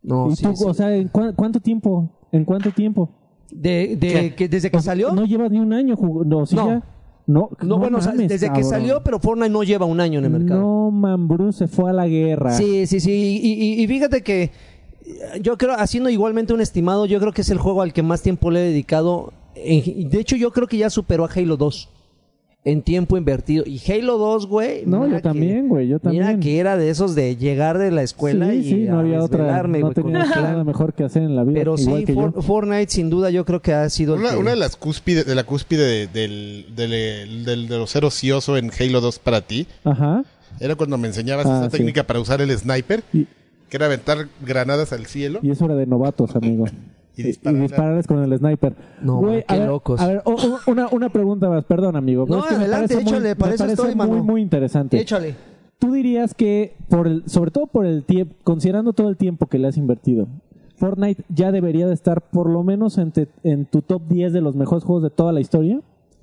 No, ¿Y sí, tú, sí. o sea, ¿en cuánto tiempo? ¿En cuánto tiempo? De, de que desde que salió. No llevas ni un año jugando. No, sí No. ya. No, No, bueno, o sea, mames, desde que salió, pero Fortnite no lleva un año en el mercado. No, man, Bruce se fue a la guerra. Sí, sí, sí. Y, y- y fíjate que eh, yo creo, haciendo igualmente un estimado, yo creo que es el juego al que más tiempo le he dedicado. De hecho, yo creo que ya superó a Halo 2 en tiempo invertido. Y Halo 2, güey. No, mira yo también, güey, yo Mira también. que era de esos de llegar de la escuela sí, y sí, no a había otra. desvelarme, No tenía nada mejor que hacer en la vida. Pero igual sí, que yo. Fortnite sin duda yo creo que ha sido el Una, que- una de las cúspides, de la cúspide de, del, del, del- de lo ser ocioso en Halo 2 para ti Ajá. era cuando me enseñabas Ah, esa sí. técnica para usar el sniper, Y, que era aventar granadas al cielo. y eso era de novatos, amigo. [LAUGHS] Y Y, disparar- y dispararles con el sniper. No, Güey, qué a ver, locos. A ver, una, una pregunta más, perdón, amigo. No, Es que me adelante, muy- échale, me para eso parece estoy, muy, mano. muy interesante. Échale. Tú dirías que, por el, sobre todo por el tiempo, considerando todo el tiempo que le has invertido, Fortnite ya debería de estar por lo menos en, te- en tu top 10 de los mejores juegos de toda la historia.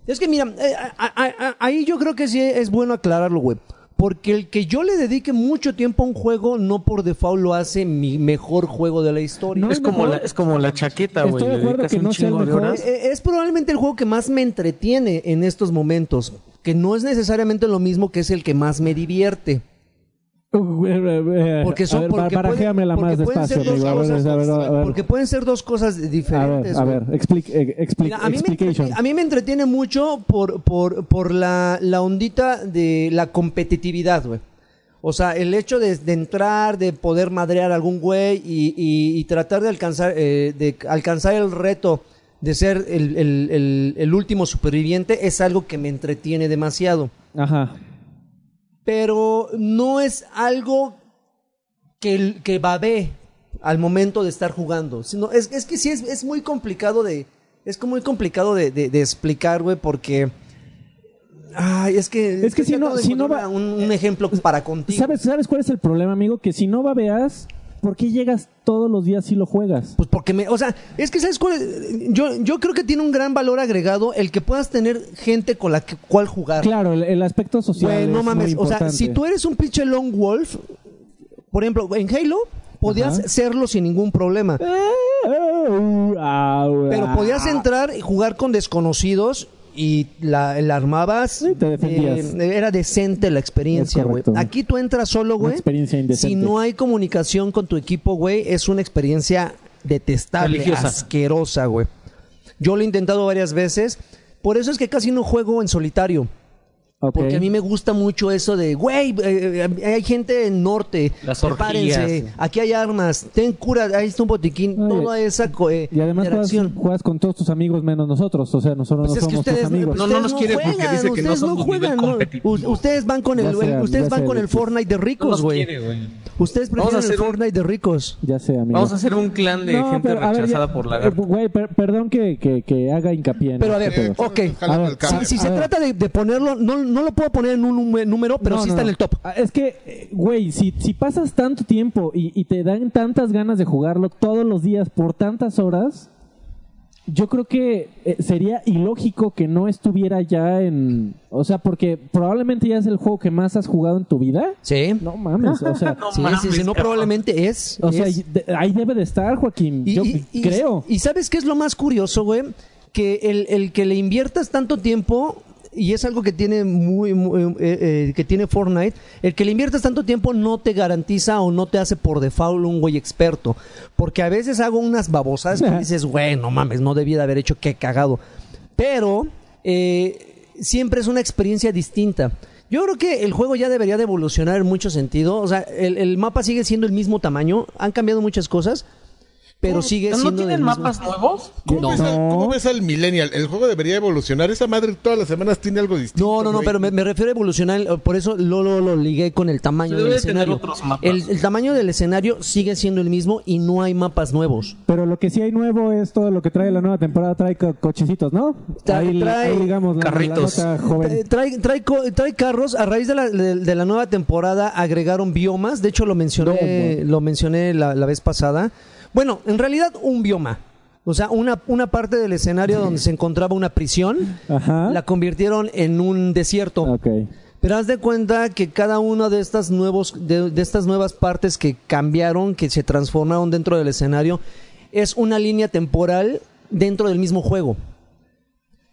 Es que mira, eh, a- a- a- ahí yo creo que sí es bueno aclararlo, güey. Porque el que yo le dedique mucho tiempo a un juego, no por default lo hace mi mejor juego de la historia. No, Es como, la, es como la chaqueta, güey. Estoy de acuerdo que un no sea el chingo de mejor. horas. Eh, Es probablemente el juego que más me entretiene en estos momentos. Que no es necesariamente lo mismo que es el que más me divierte. [LAUGHS] Porque son, a ver, porque puede- barajéamela porque más pueden despacio, ser dos amigo. A ver, cosas a ver, a ver. Porque pueden ser dos cosas A ver, diferentes. a ver, eh, Mira, a, mí me explication. entretiene, a mí me entretiene mucho por, por, por la, la ondita de la competitividad, güey. O sea, el hecho de, de entrar, de poder madrear a algún güey y, y- y tratar de alcanzar, eh, de alcanzar el reto de ser el, el- el- el último superviviente es algo que me entretiene demasiado. Ajá. Pero no es algo que, que babe al momento de estar jugando. Sino, es, es que sí, es, es muy complicado de... Es como muy complicado de, de- de explicar, güey, porque... Ay, es que... Es que si no- si no va- Un, un ejemplo para contigo. ¿Sabes, ¿Sabes cuál es el problema, amigo? Que si no babeas, ¿por qué llegas todos los días y lo juegas? Pues porque me, o sea, es que sabes cuál, yo, yo creo que tiene un gran valor agregado el que puedas tener gente con la que, cual jugar. Claro, el, el aspecto social Güey, no es mames, muy o sea, si tú eres un pinche Lone Wolf, por ejemplo, en Halo podías Ajá. serlo sin ningún problema, pero podías entrar y jugar con desconocidos y la, la armabas. Sí, te defendías. eh, era decente la experiencia, güey. Aquí tú entras solo, güey. experiencia indecente. Si no hay comunicación con tu equipo, güey, es una experiencia detestable, Religiosa. asquerosa, güey. Yo lo he intentado varias veces. Por eso es que casi no juego en solitario. Porque a mí me gusta mucho eso de, güey, eh, eh, hay gente en norte, Las prepárense, orgías. aquí hay armas, ten cura, ahí está un botiquín, Oye, toda esa eh, Y además juegas, interacción. juegas con todos tus amigos menos nosotros. O sea, nosotros Pues no somos tus ustedes, amigos. No, ustedes no nos quiere porque juegan, dice que no ustedes somos juegan, ¿no? U- Ustedes van con el, ustedes van con el. Fortnite de No ricos, güey. Ustedes Vamos a prefieren el un- Fortnite de ricos. Ya sé, amigo. Vamos a hacer un clan de No, gente pero, a ver, rechazada ya- por la eh, Güey, per- perdón que, que, que haga hincapié en Pero a ver, ok. Si, se trata de, de ponerlo, no, no lo puedo poner en un número, pero No, sí no, está no. en el top. Ah, Es que, eh, güey, si, si pasas tanto tiempo y, y te dan tantas ganas de jugarlo todos los días por tantas horas, yo creo que eh, sería ilógico que no estuviera ya en... O sea, porque probablemente ya es el juego que más has jugado en tu vida. Sí. No mames, o sea... [LAUGHS] No sí, mames, sí, sí, no, probablemente es. O sea, es. ahí debe de estar, Joaquín. Y- yo y- y- creo. Y sabes qué es lo más curioso, güey? Que el, el que le inviertas tanto tiempo, y es algo que tiene muy, muy, eh, eh, que tiene Fortnite, el que le inviertas tanto tiempo no te garantiza o no te hace por default un güey experto. Porque a veces hago unas babosadas que dices, güey, no mames, no debía de haber hecho qué cagado. Pero eh, siempre es una experiencia distinta. Yo creo que el juego ya debería de evolucionar en mucho sentido. O sea, el, el mapa sigue siendo el mismo tamaño. Han cambiado muchas cosas. Pero sigue ¿No siendo tienen del mismo- mapas nuevos? ¿Cómo, No. ves al, No. cómo ves al Millennial? El juego debería evolucionar. Esa madre todas las semanas tiene algo distinto. No, no, no, güey. pero me, me refiero a evolucionar, eh, por eso lo, lo, lo ligué con el tamaño Se del escenario. otros mapas. El, el tamaño del escenario sigue siendo el mismo y no hay mapas nuevos. Pero lo que sí hay nuevo es todo lo que trae la nueva temporada. Trae co- cochecitos, ¿no? Tra- ahí, trae ahí digamos la, carritos. la joven. Trae, trae, co- trae carros, a raíz de la, de, de la nueva temporada agregaron biomas, de hecho lo mencioné, No, lo mencioné la, la vez pasada. Bueno, en realidad un bioma. O sea, una, una parte del escenario donde se encontraba una prisión, Ajá. la convirtieron en un desierto. Pero haz de cuenta que cada una de estas nuevos de, de estas nuevas partes que cambiaron, que se transformaron dentro del escenario, es una línea temporal dentro del mismo juego.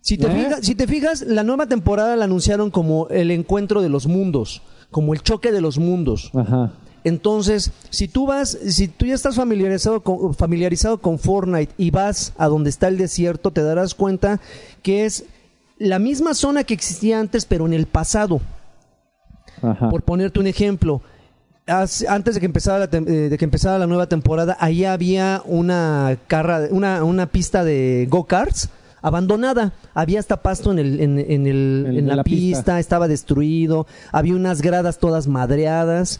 Si te, ¿Eh? fijas, si te fijas, la nueva temporada la anunciaron como el encuentro de los mundos, como el choque de los mundos. Ajá. Entonces, si tú vas, si tú ya estás familiarizado con, familiarizado con Fortnite y vas a donde está el desierto, te darás cuenta que es la misma zona que existía antes, pero en el pasado. Ajá. Por ponerte un ejemplo, antes de que empezara la, tem- eh, de que empezara la nueva temporada, ahí había una carra, una, una pista de go-karts abandonada. Había hasta pasto en, el, en, en el- En- en en la, la pista, pista. estaba destruido, había unas gradas todas madreadas.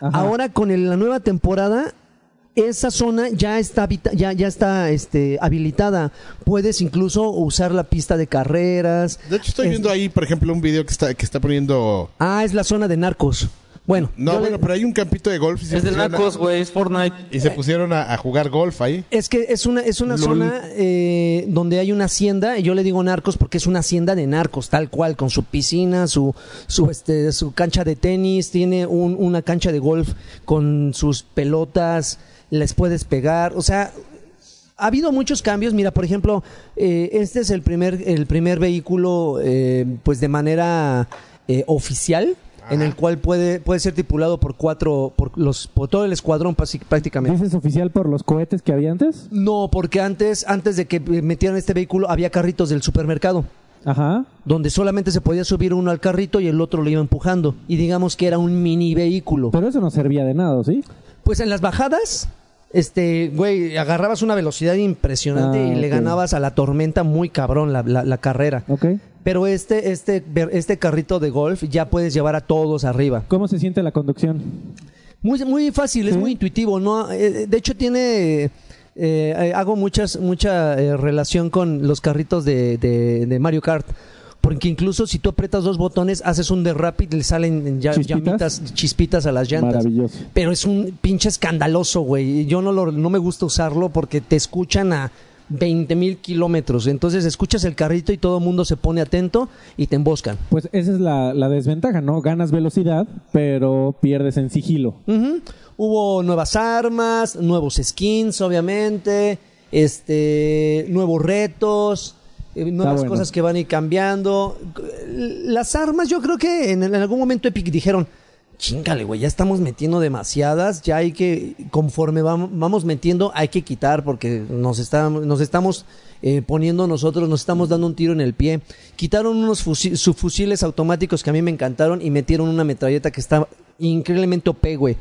Ajá. Ahora con el- la nueva temporada esa zona ya está habita- ya ya está este habilitada. Puedes incluso usar la pista de carreras. De hecho, estoy Es- viendo ahí, por ejemplo, un video que está, que está poniendo. Ah, es la zona de narcos. Bueno, No, le- bueno, pero hay un campito de golf y se, Es de pusieron, Nacos, a, güey, es Fortnite. y se pusieron a, a jugar golf ahí. es que es una es una Lol. zona eh, donde hay una hacienda y yo le digo narcos porque es una hacienda de narcos tal cual con su piscina, su su este su cancha de tenis, tiene un- una cancha de golf con sus pelotas, les puedes pegar, o sea, ha habido muchos cambios. Mira, por ejemplo, eh, este es el primer, el primer vehículo, eh, pues de manera eh, en el cual puede, puede ser tripulado por cuatro, por los, por todo el escuadrón prácticamente. ¿Dices oficial por los cohetes que había antes? No, porque antes, antes de que metieran este vehículo, había carritos del supermercado. Ajá. Donde solamente se podía subir uno al carrito y el otro lo iba empujando. Y digamos que era un mini vehículo. Pero eso no servía de nada, ¿sí? Pues en las bajadas, este, güey, agarrabas una velocidad impresionante Ah, y le ganabas a la tormenta muy cabrón la, la- la carrera. Ok. Pero este, este, este carrito de golf ya puedes llevar a todos arriba. ¿Cómo se siente la conducción? Muy, muy fácil, es muy intuitivo, ¿no? Eh, de hecho tiene, eh, eh, hago muchas, mucha eh, relación con los carritos de, de- de Mario Kart. Porque incluso si tú aprietas dos botones, haces un derrape y le salen ya- ¿Chispitas? llamitas, chispitas a las llantas. Maravilloso. Pero es un pinche escandaloso, güey. Yo no, lo, no me gusta usarlo porque te escuchan a 20 mil kilómetros. Entonces escuchas el carrito y todo el mundo se pone atento y te emboscan. Pues esa es la, la desventaja, ¿no? Ganas velocidad, pero pierdes en sigilo. Hubo nuevas armas, nuevos skins, obviamente, este, nuevos retos, eh, nuevas bueno. cosas que van a ir cambiando. Las armas, yo creo que en, en algún momento Epic dijeron, chingale, güey, ya estamos metiendo demasiadas, ya hay que, conforme vam- vamos metiendo, hay que quitar porque nos, está- nos estamos eh, poniendo nosotros, nos estamos dando un tiro en el pie. Quitaron unos fusi- subfusiles automáticos que a mí me encantaron y metieron una metralleta que está increíblemente OP, güey.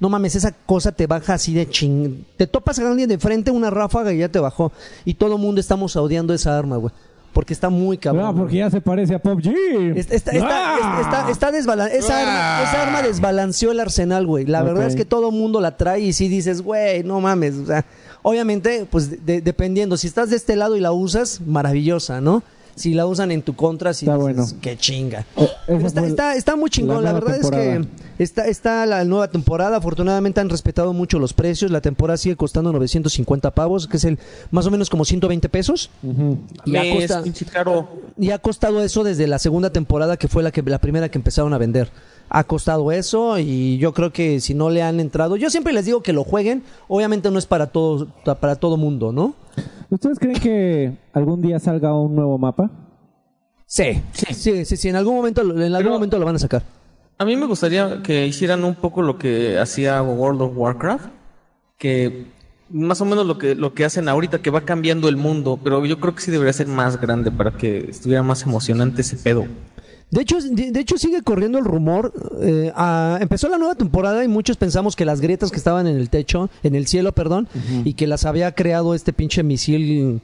No mames, esa cosa te baja así de ching. Te topas a alguien de frente, una ráfaga y ya te bajó. Y todo el mundo estamos odiando esa arma, güey. Porque está muy cabrón. Ah, porque ya se parece a Pop G. Está, está, está, ¡Ah! está, está desbalan- esa, arma, esa arma desbalanceó el arsenal, güey. La verdad es que todo el mundo la trae y si dices, güey, no mames. O sea, obviamente, pues de- dependiendo, si estás de este lado y la usas, maravillosa, ¿no? si la usan en tu contra, si Está dices, bueno. qué chinga. Eh, está, está, está muy chingón, la, verdad es que está, está la nueva temporada, afortunadamente han respetado mucho los precios, la temporada sigue costando 950 pavos, que es el más o menos como 120 pesos. Ujú. Y ha, Me es costa- pinche caro. y ha costado eso desde la segunda temporada, que fue la, que, la primera que empezaron a vender. Ha costado eso y yo creo que si no le han entrado, yo siempre les digo que lo jueguen, obviamente no es para todo, para todo mundo, ¿no? ¿Ustedes creen que algún día salga un nuevo mapa? Sí, sí, sí, sí, en algún momento, en algún Pero- momento lo van a sacar. A mí me gustaría que hicieran un poco lo que hacía World of Warcraft, que más o menos lo que lo que hacen ahorita, que va cambiando el mundo, pero yo creo que sí debería ser más grande para que estuviera más emocionante ese pedo. De hecho, de, de hecho sigue corriendo el rumor. eh, empezó la nueva temporada y muchos pensamos que las grietas que estaban en el techo, en el cielo, perdón, y que las había creado este pinche misil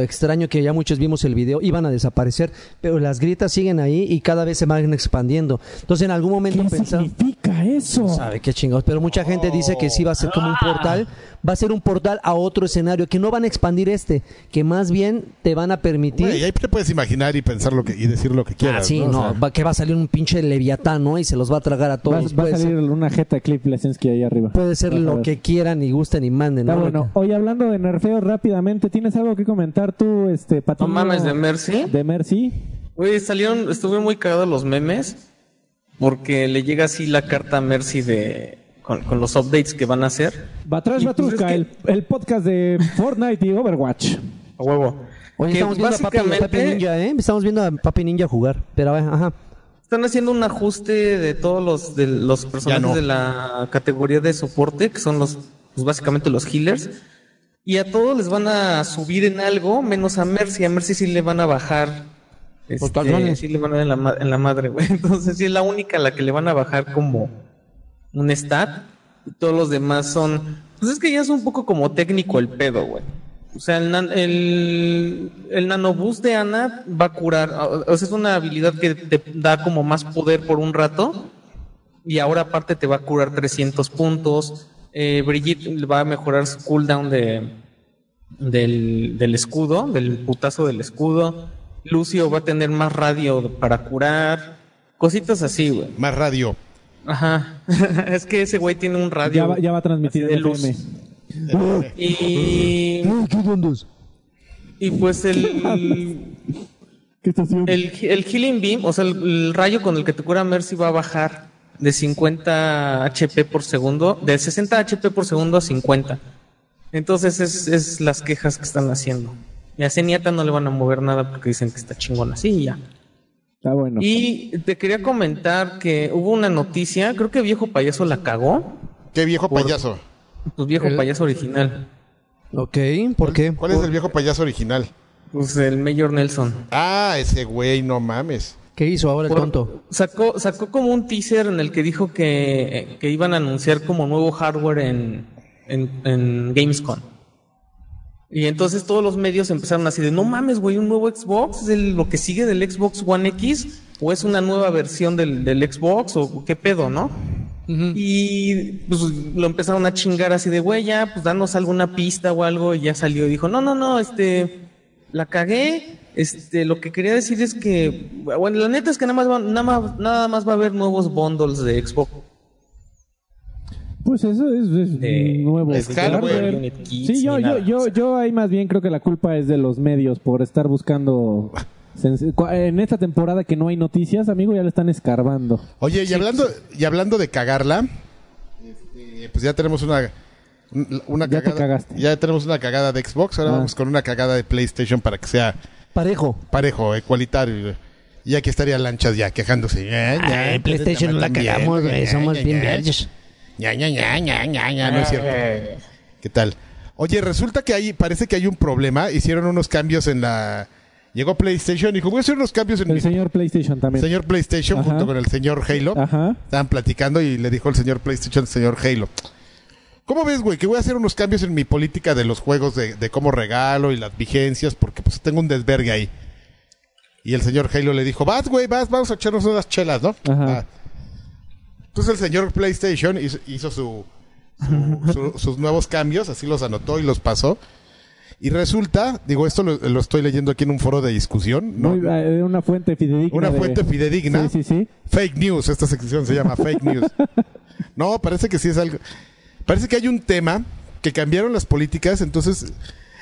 extraño que ya muchos vimos el video, iban a desaparecer, pero las grietas siguen ahí y cada vez se van expandiendo. Entonces en algún momento ¿Qué pensamos... significa eso? Sabe qué chingados, pero mucha gente dice que sí va a ser como un portal, va a ser un portal a otro escenario, que no van a expandir este, que más bien te van a permitir... Güey, ahí te puedes imaginar y pensar lo que y decir lo que quieras. Ah, sí, ¿no? no, O sea, va- que va a salir un pinche leviatán, ¿no? Y se los va a tragar a Va, todos. va a puede, salir ser, una jeta de Cliff Lesensky ahí arriba. puede ser a lo ver. que quieran y gusten y manden, Está ¿no? bueno. Oye, hablando de nerfeos rápidamente, ¿tienes algo que comentar tú, este, No Patiño? mames de Mercy. De Mercy. Güey, salieron, estuvieron muy cagados los memes porque le llega así la carta a Mercy de con, con los updates que van a hacer. Batrash pues, Batrushka, es que- el, el podcast de Fortnite y Overwatch. A huevo. Oye, Que estamos viendo a Papi, Ninja, ¿eh? Estamos viendo a Papi Ninja jugar. Pero, ajá. Están haciendo un ajuste de todos los de los personajes no. de la categoría de soporte, que son los pues básicamente los healers. Y a todos les van a subir en algo, menos a Mercy. A Mercy sí le van a bajar. Este, sí le van a dar en la, en la madre, güey. [LAUGHS] Entonces sí es la única a la que le van a bajar como un stat. Y todos los demás son. Pues es que ya es un poco como técnico el pedo, güey. O sea, el, nan- el, el de Ana va a curar. O sea, es una habilidad que te da como más poder por un rato. Y ahora aparte te va a curar 300 puntos. Eh, Brigitte va a mejorar su cooldown de, del, del escudo, del putazo del escudo. Lucio va a tener más radio para curar. Cositas así, güey. Más radio. Ajá. [LAUGHS] es que ese güey tiene un radio. Ya va, ya va a transmitir luz. FM. Y, y pues el, ¿Qué el, el Healing Beam, o sea, el, el rayo con el que te cura Mercy va a bajar de 50 HP por segundo, de 60 HP por segundo a 50. Entonces es, es las quejas que están haciendo. Y a Zenyatta no le van a mover nada porque dicen que está chingona. Sí, y ya. Está bueno. Y te quería comentar que hubo una noticia, creo que viejo payaso la cagó. Qué viejo payaso. Pues viejo El- payaso original. Ok, ¿por qué? ¿Cuál es el viejo payaso original? Pues el Mayor Nelson. Ah, ese güey, no mames. ¿Qué hizo ahora el Por- tonto? Sacó, sacó como un teaser en el que dijo que, que iban a anunciar como nuevo hardware en, en, en Gamescom. Y entonces todos los medios empezaron así de, no mames, güey, un nuevo Xbox, ¿es el- lo que sigue del Xbox One X? ¿O es una nueva versión del, del Xbox? ¿O qué pedo, no? Y pues lo empezaron a chingar así de, güey, ya, pues danos alguna pista o algo. Y ya salió y dijo, no, no, no, este, la cagué. Este, lo que quería decir es que, bueno, la neta es que nada más, va- nada más, nada más va a haber nuevos bundles de Xbox. Pues eso es, es De- nuevo. es hardware. Unit Kits Sí, yo, yo, yo, yo ahí más bien creo que la culpa es de los medios por estar buscando... En esta temporada que no hay noticias, amigo, ya le están escarbando. Oye, y hablando, y hablando de cagarla, este, pues ya tenemos una, una Ya te cagada. cagaste. Ya tenemos una cagada de Xbox, ahora Ah. vamos con una cagada de PlayStation para que sea Parejo. parejo, ecualitario. Y aquí estaría Lanchas ya quejándose. Ya, Ay, PlayStation no la cagamos, Somos ya, bien ya. verdes. Ya, ya, ya, ya, ya, ya, no es cierto. ¿Qué tal? Oye, resulta que ahí parece que hay un problema. Hicieron unos cambios en la. Llegó PlayStation y dijo: Voy a hacer unos cambios en El mi señor PlayStation también. señor PlayStation Ajá. junto con el señor Halo. Ajá. Estaban platicando y le dijo el señor PlayStation al señor Halo. ¿Cómo ves, güey? Que voy a hacer unos cambios en mi política de los juegos de, de cómo regalo y las vigencias, porque pues tengo un desvergue ahí. Y el señor Halo le dijo, vas, güey, vas, vamos a echarnos unas chelas, ¿no? Ajá. Va. Entonces el señor PlayStation hizo, hizo su, su- [LAUGHS] su- sus nuevos cambios, así los anotó y los pasó. Y resulta, digo, esto lo, lo estoy leyendo aquí en un foro de discusión, ¿no? Muy- eh, una fuente fidedigna. Una de- fuente fidedigna. Sí, sí, sí. Fake news, esta sección se llama fake news. [LAUGHS] No, parece que sí es algo. Parece que hay un tema que cambiaron las políticas, entonces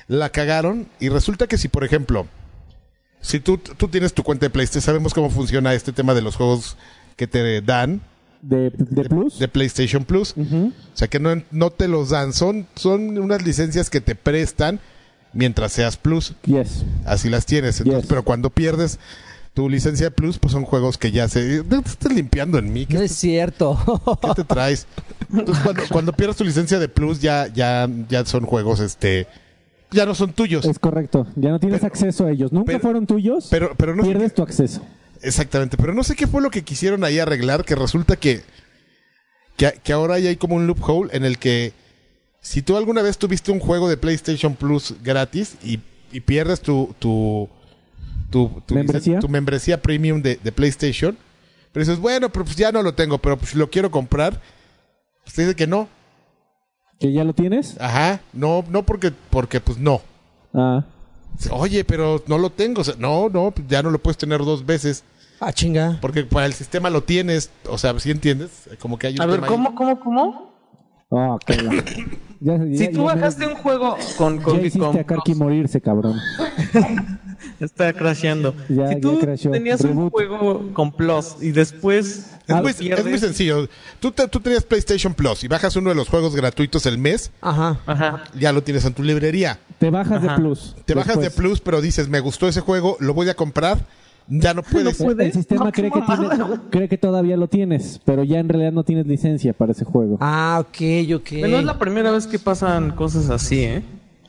la cagaron y resulta que si, por ejemplo, si tú, tú tienes tu cuenta de PlayStation, sabemos cómo funciona este tema de los juegos que te dan De, de Plus. de PlayStation Plus. O sea que no, no te los dan, son, son unas licencias que te prestan mientras seas Plus. Yes. Así las tienes. Entonces, Yes. pero cuando pierdes tu licencia de Plus, pues son juegos que ya se... No te estás limpiando en mí. ¿Qué, No es cierto. [LAUGHS] qué te traes? Entonces, cuando, cuando pierdes tu licencia de Plus, ya, ya, ya son juegos, este... Ya no son tuyos. Es correcto. Ya no tienes Pero- acceso a ellos. Nunca pero- fueron tuyos. Pero, pero no pierdes tu acceso. Exactamente, pero no sé qué fue lo que quisieron ahí arreglar, que resulta que, que, que ahora ya hay como un loophole en el que si tú alguna vez tuviste un juego de PlayStation Plus gratis y, y pierdes tu, tu, tu, tu, ¿Membresía? tu membresía premium de, de PlayStation, pero dices, bueno, pero pues ya no lo tengo, pero pues lo quiero comprar, pues te dice que no. ¿Que ya lo tienes? Ajá, no, no porque, porque pues no. Ah. Oye, pero no lo tengo. O sea, no, no, ya no lo puedes tener dos veces. Ah, chinga. Porque para el sistema lo tienes, o sea, ¿sí entiendes? Como que hay un A ver, ahí. ¿cómo, cómo, cómo? Oh, qué la- [LAUGHS] ya, Si tú ya- bajaste un juego con... con, Ya hiciste con- a Karki morirse, cabrón. [LAUGHS] [LAUGHS] Está crasheando. Ya- si tú ya tenías un juego con Plus y después Es, muy, es pierdes, muy sencillo. Tú, te- tú tenías PlayStation Plus y bajas uno de los juegos gratuitos el mes, Ajá. Ajá. ya lo tienes en tu librería. Te bajas Ajá. de Plus. Te bajas de. Plus, pero dices, me gustó ese juego, lo voy a comprar, ya no [LAUGHS] puedes. El sistema No, cree, que tiene- cree que todavía lo tienes, pero ya en realidad no tienes licencia para ese juego. Ah, ok, ok. Bueno, es la primera vez que pasan cosas así, ¿eh?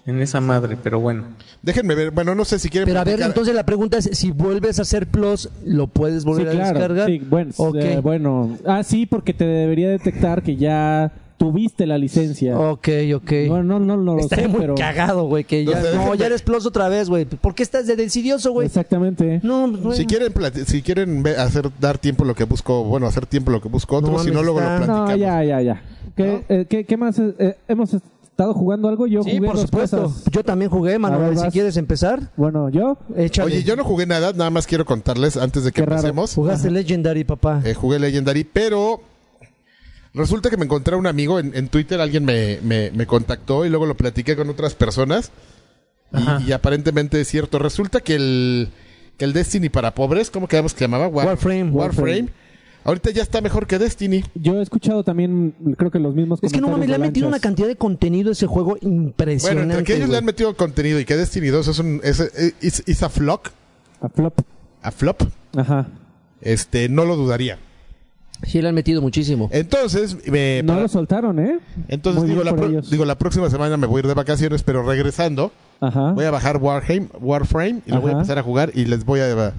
En esa madre, pero bueno. Déjenme ver, bueno, no sé si quieren Pero a ver, platicar. entonces la pregunta es, si vuelves a hacer Plus, ¿lo puedes Sí, volver a claro. descargar? Sí, bueno, Ok. eh, bueno. Ah, sí, porque te debería detectar que ya tuviste la licencia. Ok, ok. Bueno, no, no, no lo Estaría sé, muy pero... cagado, güey, que ya... Entonces, no, déjenme- ya eres Plus otra vez, güey. ¿Por qué estás de decidioso, güey? Exactamente. No, güey. Si quieren, plati- si quieren ve- hacer dar tiempo lo que busco, bueno, hacer tiempo lo que busco otro, No si no luego lo platicamos. No, ya, ya, ya. ¿Qué, eh, ¿qué, qué más? eh, ¿Hemos estado jugando algo? Yo Sí, jugué por dos supuesto. cosas. Yo también jugué, A Manuel. ver, Si quieres empezar, Bueno, yo... échale. Oye, yo no jugué nada, nada más quiero contarles antes de que Qué raro. empecemos. Jugaste Legendary, papá. Eh, jugué Legendary, pero resulta que me encontré a un amigo en, en Twitter, alguien me, me, me contactó y luego lo platiqué con otras personas. Ajá. Y, y aparentemente es cierto. Resulta que el, que el Destiny para pobres, ¿cómo quedamos que llamaba? War- Warframe. Warframe. Ahorita ya está mejor que Destiny. Yo he escuchado también, creo que los mismos Es que no mames, le han metido una cantidad de contenido a ese juego Bueno, impresionante. entre que ellos le han metido contenido y que Destiny 2 es un es, es- is a flock, A flop. a flop, Ajá. este no lo dudaría. Sí, le han metido muchísimo. Entonces, me- No para- lo soltaron, ¿eh? entonces digo, la pro- digo la próxima semana me voy a ir de vacaciones, pero regresando Ajá. voy a bajar Warframe, Warframe y lo voy a empezar a jugar y les voy a,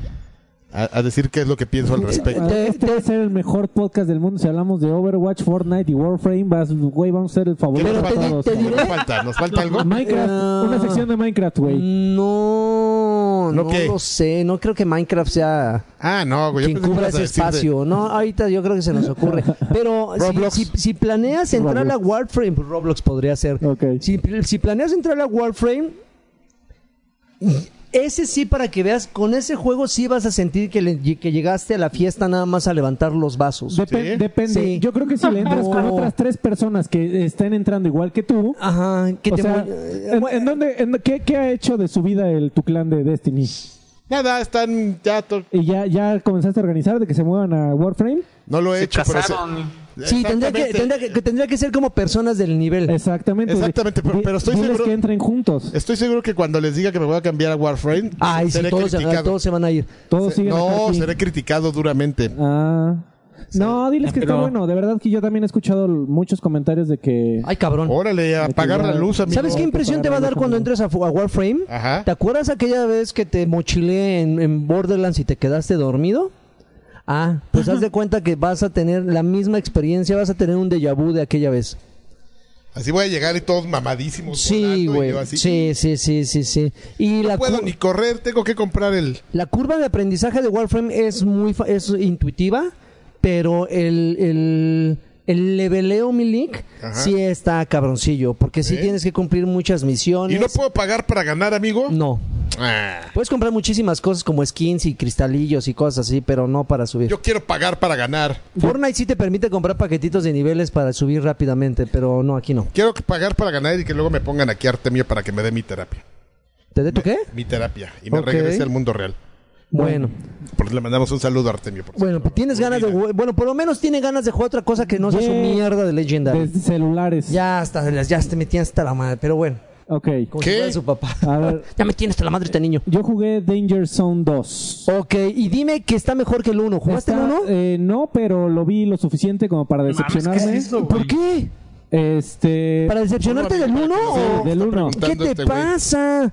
a, a decir qué es lo que pienso al respecto. Va a ser el mejor podcast del mundo si hablamos de Overwatch, Fortnite y Warframe. Vas, güey, vamos a ser el ¿Qué favorito nos todos. te diré- ¿Nos falta? ¿Nos falta algo? Minecraft, Ah. una sección de Minecraft, güey. No, ¿No qué? lo sé. No creo que Minecraft sea Ah, no, güey. quien cubra ese de- espacio. No, ahorita yo creo que se nos ocurre. Pero si, Roblox. si, si planeas entrar Roblox. a Warframe, pues Roblox podría ser. Ok. Si, si planeas entrar a Warframe, ese sí para que veas, con ese juego sí vas a sentir que, le- que llegaste a la fiesta nada más a levantar los vasos. Sí. Depende. Sí. Yo creo que si le entras con otras tres personas que están entrando igual que tú. Ajá, que o te sea, mo- ¿en, en dónde, en- qué, qué ha hecho de su vida el, tu clan de Destiny? Nada, están ya ¿Y ya, ya comenzaste a organizar de que se muevan a Warframe? no lo he Se hecho, pero se- casaron. Sí, tendría que, tendría, que, tendría que ser como personas del nivel. Exactamente. Exactamente, pero- pero estoy seguro- que entren juntos. Estoy seguro que cuando les diga que me voy a cambiar a Warframe, Ay, sí, todos, se- todos se van a ir. Todos siguen no, aquí. seré criticado duramente. Ah. No, diles que está bueno. De verdad que yo también he escuchado muchos comentarios de que... Ay, cabrón. Órale, a apagar la luz, amigo. ¿Sabes qué impresión te va a dar cuando entres a, Warframe? Ajá. ¿Te acuerdas aquella vez que te mochilé en, en Borderlands y te quedaste dormido? Ah, pues haz de [LAUGHS] cuenta que vas a tener la misma experiencia, vas a tener un déjà vu de aquella vez. Así voy a llegar y todos mamadísimos. Sí, güey. Sí, sí, sí, sí, sí. Y la, No puedo cu- ni correr, tengo que comprar el... la curva de aprendizaje de Warframe es muy fa- es intuitiva, pero el, el- El leveleo, mi link, sí está cabroncillo, porque sí ¿Eh? tienes que cumplir muchas misiones. ¿Y no puedo pagar para ganar, amigo? No. Ah, Puedes comprar muchísimas cosas como skins y cristalillos y cosas así, pero no para subir. yo quiero pagar para ganar. Fortnite sí te permite comprar paquetitos de niveles para subir rápidamente, pero no, aquí no. Quiero pagar para ganar y que luego me pongan aquí Artemio para que me dé mi terapia. ¿Te de tu qué? Mi terapia. Y me Ok. regrese al mundo real. Bueno. Por eso le mandamos un saludo a Artemio. Por Bueno, pues tienes ganas de jugar- Bueno, por lo menos tiene ganas de jugar otra cosa que no sea su mierda de Legendary. De celulares. Ya hasta, ya te metían hasta la madre, pero bueno. Ok. Como ¿Qué? si su papá. A ver, [LAUGHS] Ya me tienes hasta la madre este niño. yo jugué Danger Zone 2. Ok, y dime que está mejor que el 1. ¿Jugaste Está- el 1? eh, no, pero lo vi lo suficiente como para decepcionarme. ¿Por qué? Este. ¿Para decepcionarte del 1 amigo, para que o no se del está uno. qué preguntando te este pasa?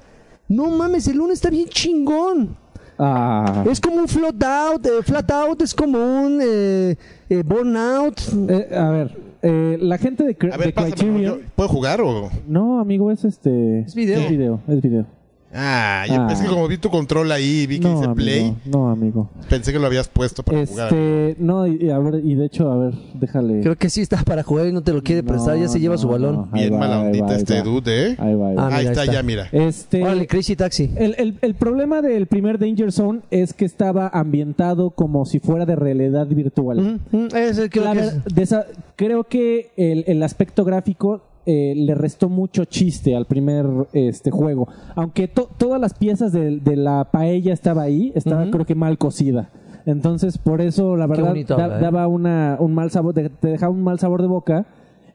No mames, el 1 está bien chingón. Ah. Es como un flat out, eh, flat out es como un eh, eh, burnout. Eh, a ver, eh, la gente de, A ver, de pásame. Criterion. ¿Puedo jugar o...? No, amigo, es este. Es video. Es video, es video. Ah, yo- Ah. es que como vi tu control ahí y vi que No, dice amigo. play, No, amigo. pensé que lo habías puesto para jugar. Este. No, y, a ver, y de hecho, a ver, déjale. Creo que sí está para jugar y no te lo quiere No, prestar, ya se lleva no, su balón. Bien va, mala ondita va, este va. dude, ¿eh? Ahí va, ahí va. Ah, ahí mira, está, ahí está. ya, mira. Este. Órale, Crazy Taxi. El, el- el problema del primer Danger Zone es que estaba ambientado como si fuera de realidad virtual. Ujú, ese creo La que ver- es- de esa- creo que el, el aspecto gráfico eh, le restó mucho chiste al primer este juego. Aunque to- todas las piezas de, de la paella estaba ahí, estaba creo que mal cocida. Entonces, por eso, la verdad, bonito da- habla, ¿eh? daba una, un mal sabor, de- te dejaba un mal sabor de boca.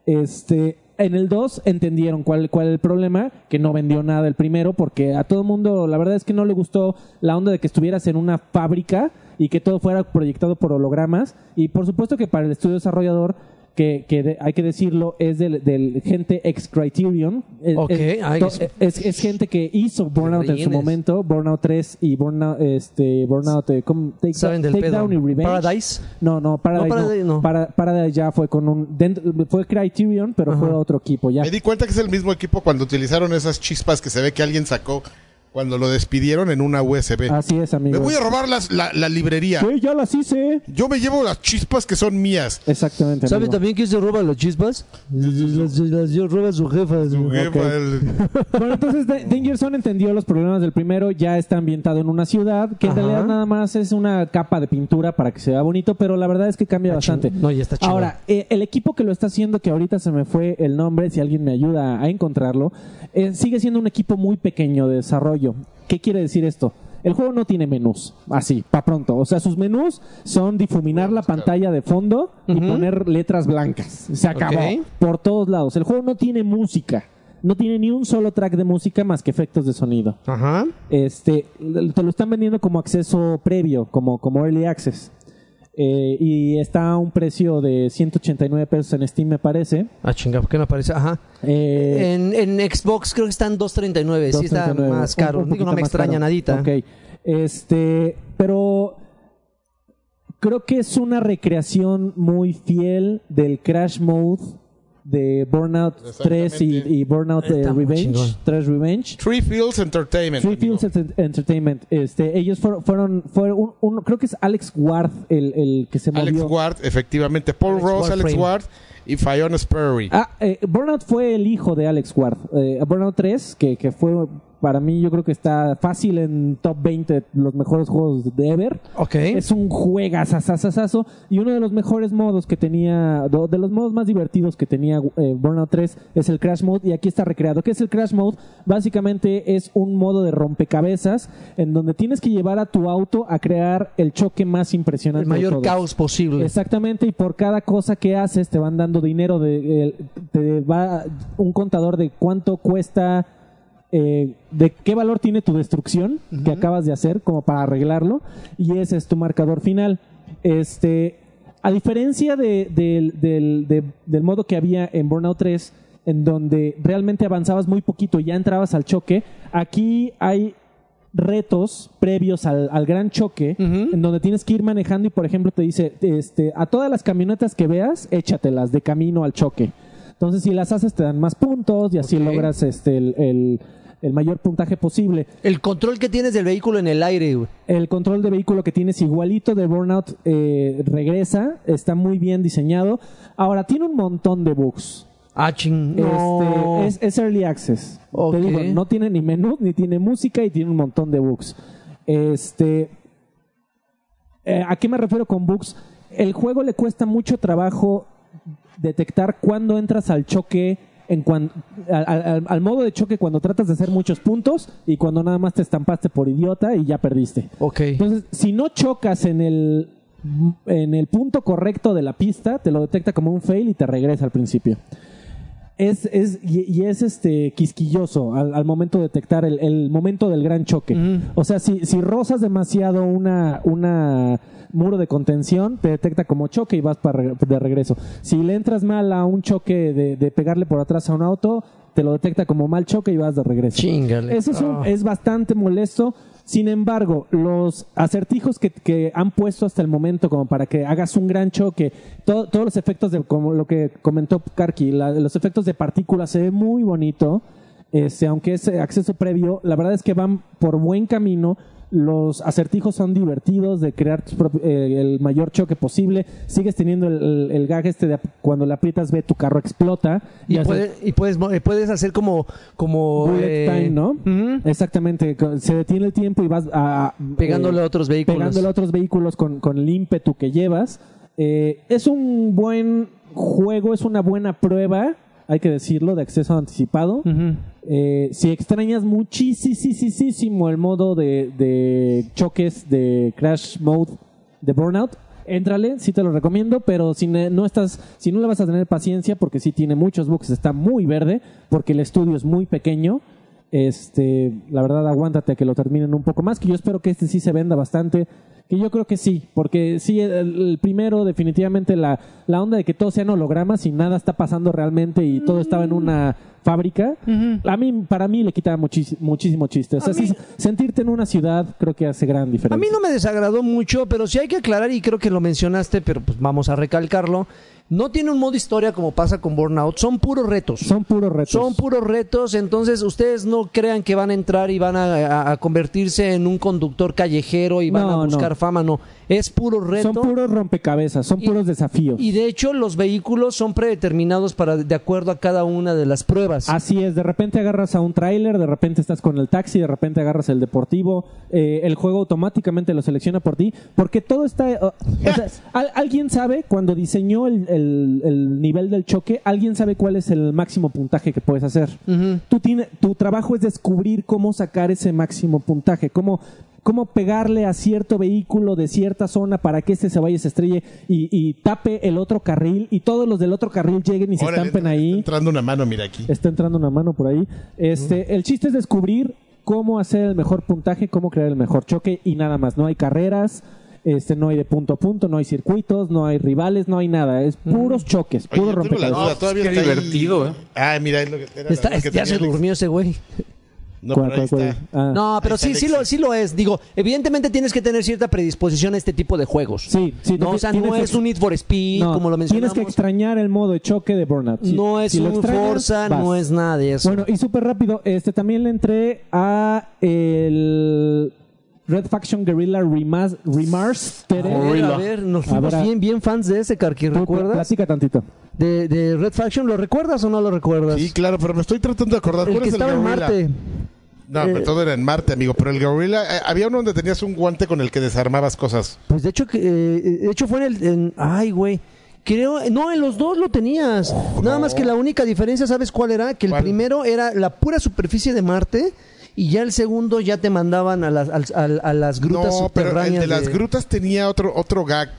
Este, en el 2 entendieron cuál, cuál el problema, que no vendió nada el primero, porque a todo el mundo, la verdad es que no le gustó la onda de que estuvieras en una fábrica y que todo fuera proyectado por hologramas. Y por supuesto que para el estudio desarrollador, que, que de- hay que decirlo, es del, del gente ex Criterion. Es- Ok, es, ay, to- es- es, es gente que hizo Burnout en su momento, Burnout 3 y Burnout, este, Burnout, eh, ¿cómo? Take, Saben del pedo. Takedown y Revenge. Paradise. No, no, Paradise no. Paradise no. Para- Paradise ya fue con un... dentro- fue Criterion, pero fue Ajá. otro equipo ya. Me di cuenta que es el mismo equipo cuando utilizaron esas chispas que se ve que alguien sacó cuando lo despidieron en una USB. Así es, amigo. Me voy a robar las- la, la librería. Sí, ya las hice. Yo me llevo las chispas que son mías. Exactamente, ¿Sabe amigo. también quién se roba las chispas? Las, las- las roba su jefa. Su jefa, el- Bueno, entonces Da- Danger Zone entendió los problemas del primero, ya está ambientado en una ciudad, que en Ajá. realidad nada más es una capa de pintura para que se vea bonito, pero la verdad es que cambia Está bastante. No, ya está chingón. Ahora, eh, el equipo que lo está haciendo, que ahorita se me fue el nombre, si alguien me ayuda a encontrarlo, eh, sigue siendo un equipo muy pequeño de desarrollo. ¿Qué quiere decir esto? El juego no tiene menús, así, para pronto. O sea, sus menús son difuminar la pantalla de fondo y poner letras blancas. Se acabó. Por todos lados. El juego no tiene música. No tiene ni un solo track de música más que efectos de sonido. Ajá. Este, te lo están vendiendo como acceso previo, como, como early access. Eh, y está a un precio de 189 pesos en Steam, me parece. Ah, chinga, ¿por qué no aparece? Ajá. Eh, En, en Xbox creo que están 2.39. Sí está 2.39, más un- caro. un Digo, poquito no me extraña caro. nadita. Ok. Este, pero creo que es una recreación muy fiel del Crash Mode de Burnout 3 y, y Burnout eh, Revenge. chingón. 3 Revenge. Three Fields Entertainment. Three amigo. Fields Ent- Entertainment. Este, ellos fueron, fueron, fueron un, un- creo que es Alex Ward el, el que se Alex movió. Ward, efectivamente. Paul Alex Ross, Ward Alex Frame. Ward y Fiona Sperry. Ah, eh, Burnout fue el hijo de Alex Ward. Eh, Burnout 3, que, que fue para mí, yo creo que está fácil en top 20 de los mejores juegos de ever. Ok. Es un juegazazazazo y uno de los mejores modos que tenía, de los modos más divertidos que tenía eh, Burnout 3 es el Crash Mode y aquí está recreado. ¿Qué es el Crash Mode? Básicamente es un modo de rompecabezas en donde tienes que llevar a tu auto a crear el choque más impresionante. El mayor caos posible. Exactamente, y por cada cosa que haces te van dando dinero, de, te va un contador de cuánto cuesta, eh, de qué valor tiene tu destrucción que acabas de hacer como para arreglarlo, y ese es tu marcador final. Este, a diferencia de- del, del- de- del modo que había en Burnout 3, en donde realmente avanzabas muy poquito y ya entrabas al choque, aquí hay retos previos al, al gran choque en donde tienes que ir manejando y por ejemplo te dice este a todas las camionetas que veas échatelas de camino al choque entonces si las haces te dan más puntos y así logras este el, el- el mayor puntaje posible. El control que tienes del vehículo en el aire, güey. El control de vehículo que tienes igualito de Burnout eh, regresa, está muy bien diseñado. Ahora, tiene un montón de bugs. Ah, ching. No. Este, es, es Early Access. Te digo, no tiene ni menú, ni tiene música y tiene un montón de bugs. Este, eh, ¿A qué me refiero con bugs? El juego le cuesta mucho trabajo detectar cuándo entras al choque, en cuan- al, al- al modo de choque cuando tratas de hacer muchos puntos y cuando nada más te estampaste por idiota y ya perdiste. Ok. Entonces, si no chocas en el, en el punto correcto de la pista, te lo detecta como un fail y te regresa al principio. Es, es, y, y es este quisquilloso al, al momento de detectar el, el momento del gran choque. O sea, si, si rozas demasiado una, una muro de contención, te detecta como choque y vas para de regreso. Si le entras mal a un choque de, de pegarle por atrás a un auto, te lo detecta como mal choque y vas de regreso. Chingale. Eso es, un- Ah. es bastante molesto. Sin embargo, los acertijos que, que han puesto hasta el momento como para que hagas un gran choque, to- todos los efectos de, como lo que comentó Karki, la- los efectos de partículas se ve muy bonito. Este, aunque es acceso previo, la verdad es que van por buen camino. Los acertijos son divertidos de crear eh, el mayor choque posible. Sigues teniendo el, el- el gag este de cuando le aprietas ve tu carro explota. Y, puede- y puedes, eh, puedes hacer como... como Bullet eh, time, ¿no? Exactamente, se detiene el tiempo y vas a, Pegándole a otros vehículos. Pegándole a otros vehículos con, con el ímpetu que llevas. Eh, es un buen juego, es una buena prueba, hay que decirlo, de acceso anticipado. Ujú. Eh, si extrañas muchísimo el modo de, choques de Crash Mode de Burnout, éntrale, sí te lo recomiendo, pero si no estás, si no le vas a tener paciencia, porque sí tiene muchos bugs, está muy verde, porque el estudio es muy pequeño. Este, la verdad, aguántate a que lo terminen un poco más, que yo espero que este sí se venda bastante. Que yo creo que sí, porque sí, el, el primero, definitivamente la, la onda de que todo sean hologramas y nada está pasando realmente y todo estaba en una fábrica, a mí, para mí le quita muchis- muchísimo chiste. O sea, mí- sentirte en una ciudad creo que hace gran diferencia. A mí no me desagradó mucho, pero sí hay que aclarar, y creo que lo mencionaste, pero pues vamos a recalcarlo. No tiene un modo historia como pasa con Burnout, son puros retos. Son puros retos. Son puros retos, entonces ustedes no crean que van a entrar y van a, a- a convertirse en un conductor callejero y van No, a buscar no. fama, no. Es puro reto. Son puros rompecabezas, son Y- puros desafíos. Y de hecho los vehículos son predeterminados para de acuerdo a cada una de las pruebas. Así es, de repente agarras a un tráiler, de repente estás con el taxi, de repente agarras el deportivo, eh, el juego automáticamente lo selecciona por ti, porque todo está... o sea, [LAUGHS] al- alguien sabe, cuando diseñó el, el- el nivel del choque, alguien sabe cuál es el máximo puntaje que puedes hacer. Tú tiene, tu trabajo es descubrir cómo sacar ese máximo puntaje, cómo, cómo pegarle a cierto vehículo de cierta zona para que este se vaya y se estrelle y, y tape el otro carril y todos los del otro carril lleguen y se estampen está ahí. entrando una mano, mira aquí. Está entrando una mano por ahí. Este, el chiste es descubrir cómo hacer el mejor puntaje, cómo crear el mejor choque y nada más. No hay carreras, este, no hay de punto a punto, no hay circuitos, no hay rivales, no hay nada. Es puros choques, Oye, puros yo tengo la rompecabezas. duda, todavía qué está ahí. divertido, ¿eh? Ah, mira, es lo que era Está- lo que ya tenía se Alex. durmió ese güey. No, ¿Cuál, pero ahí cuál, está. cuál? Ah. No, pero sí, sí lo, sí lo es. Digo, evidentemente tienes que tener cierta predisposición a este tipo de juegos. Sí, sí, No, o sea, tienes no que- es un Need for Speed, No, como lo Tienes mencionamos. que extrañar el modo de choque de Burnout. Si- no es si lo un extrañas, Forza, vas. no es nada de eso. Bueno, y súper rápido, este también le entré a el Red Faction Guerrilla Remas- Remastered. a ver, Gorilla. a ver, nos fuimos bien, bien fans de ese, Karki, Tú, ¿recuerdas? Platica tantito. De, de Red Faction, ¿lo recuerdas o no lo recuerdas? Sí, claro, pero me estoy tratando de acordar. el ¿Cuál que es estaba en Gorilla? Marte. No, Eh, pero todo era en Marte, amigo. Pero el Gorilla, eh, había uno donde tenías un guante con el que desarmabas cosas. Pues de hecho, que, eh, de hecho fue en el... en- ay, güey. Creo, no, en los dos lo tenías. Nada más que la única diferencia, ¿sabes cuál era? Que el ¿Cuál? primero era la pura superficie de Marte y ya el segundo ya te mandaban a las, a, las grutas no, pero el subterráneas. de las de- grutas tenía otro otro gag.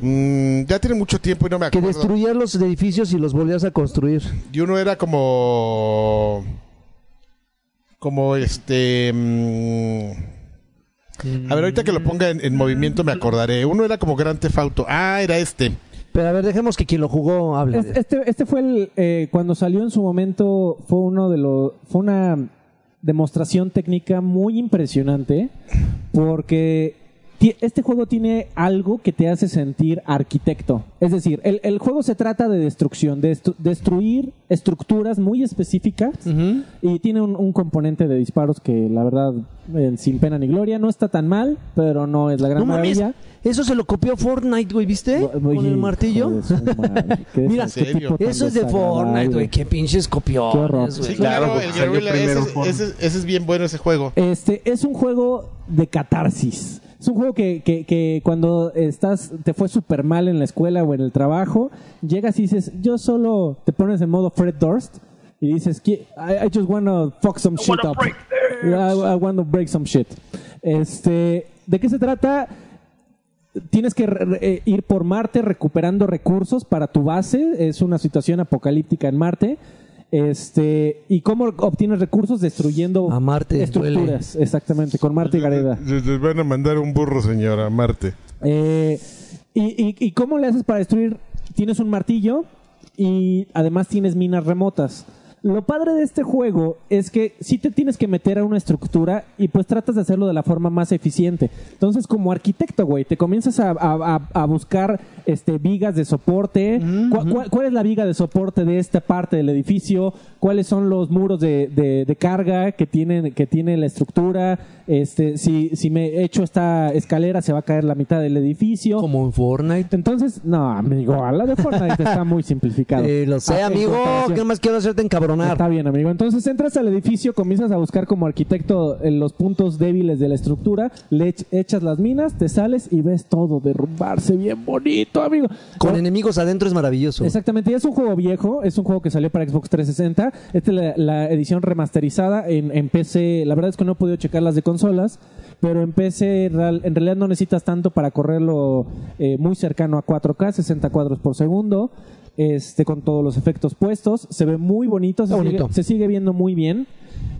Mm, ya tiene mucho tiempo y no me Que acuerdo. destruías los edificios y los volvías a construir. Y uno era como. Como este. mm, A ver, ahorita que lo ponga en, en movimiento me acordaré. Uno era como Gran Tefauto. Ah, era este. Pero a ver, dejemos que quien lo jugó hable. Este, este, este fue el eh, cuando salió en su momento fue uno de los fue una demostración técnica muy impresionante porque este juego tiene algo que te hace sentir arquitecto. Es decir, el, el juego se trata de destrucción, de destru- destruir estructuras muy específicas y tiene un, un componente de disparos que la verdad, eh, sin pena ni gloria, no está tan mal, pero no es la gran No mames, maravilla. Eso se lo copió Fortnite, güey, ¿viste? Oye, Con el martillo. hijo de su madre, ¿qué [LAUGHS] es Mira, este Eso es de Fortnite, güey. Qué pinches copiones, güey. Sí, claro, el Guerrilla, ese, ese- ese es bien bueno ese juego. Este es un juego de catarsis. Es un juego que, que, que cuando estás, te fue súper mal en la escuela o en el trabajo, llegas y dices, yo solo te pones en modo Fred Durst y dices, "Qui- I, I just wanna fuck some shit up. I, I wanna break some shit. Este, ¿de qué se trata? Tienes que re- eh, ir por Marte recuperando recursos para tu base. Es una situación apocalíptica en Marte. Este, ¿y cómo obtienes recursos? Destruyendo A Marte estructuras. Exactamente, con Marte y Gareda. Les van a mandar un burro, señora, Marte. Eh, y, y- y cómo le haces para destruir? Tienes un martillo y además tienes minas remotas. Lo padre de este juego es que sí te tienes que meter a una estructura y pues tratas de hacerlo de la forma más eficiente. Entonces, como arquitecto, güey, te comienzas a, a- a- buscar este, vigas de soporte. ¿Cuál, cuál- cuál es la viga de soporte de esta parte del edificio? ¿Cuáles son los muros de, de- de carga que, tienen, que tiene la estructura? Este, si, si me echo esta escalera, se va a caer la mitad del edificio. Como en Fortnite. Entonces, no, amigo, a la de Fortnite está muy simplificado. [LAUGHS] Eh, lo sé, Ah, amigo. ¿Qué más quiero hacerte encabronar? Está bien, amigo. Entonces entras al edificio, comienzas a buscar como arquitecto en los puntos débiles de la estructura, le ech- echas las minas, te sales y ves todo derrumbarse bien bonito, amigo. Con enemigos adentro es maravilloso. Exactamente, y es un juego viejo, es un juego que salió para Xbox 360. Esta es la, edición remasterizada en, PC. La verdad es que no he podido checar las de consolas, pero en PC en realidad no necesitas tanto para correrlo eh, muy cercano a 4K, 60 cuadros por segundo. Este, con todos los efectos puestos, se ve muy bonito, se, sigue, bonito. se sigue viendo muy bien.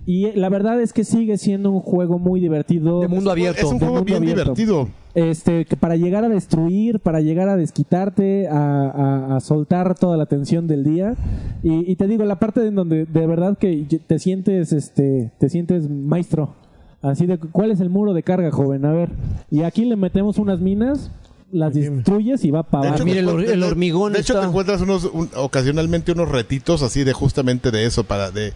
Y eh, la verdad es que sigue siendo un juego muy divertido. De mundo abierto. Es un juego bien abierto. divertido. Este, que para llegar a destruir, para llegar a desquitarte, a, a- a soltar toda la tensión del día. Y, y te digo, la parte en donde de verdad que te sientes, este, te sientes maestro. Así de, ¿cuál es el muro de carga, joven? A ver. Y aquí le metemos unas minas, las destruyes y va para abajo. hecho, mira, el te hor- encuent- el de- hormigón De hecho, está- te encuentras unos, un- ocasionalmente unos retitos así de justamente de eso, para de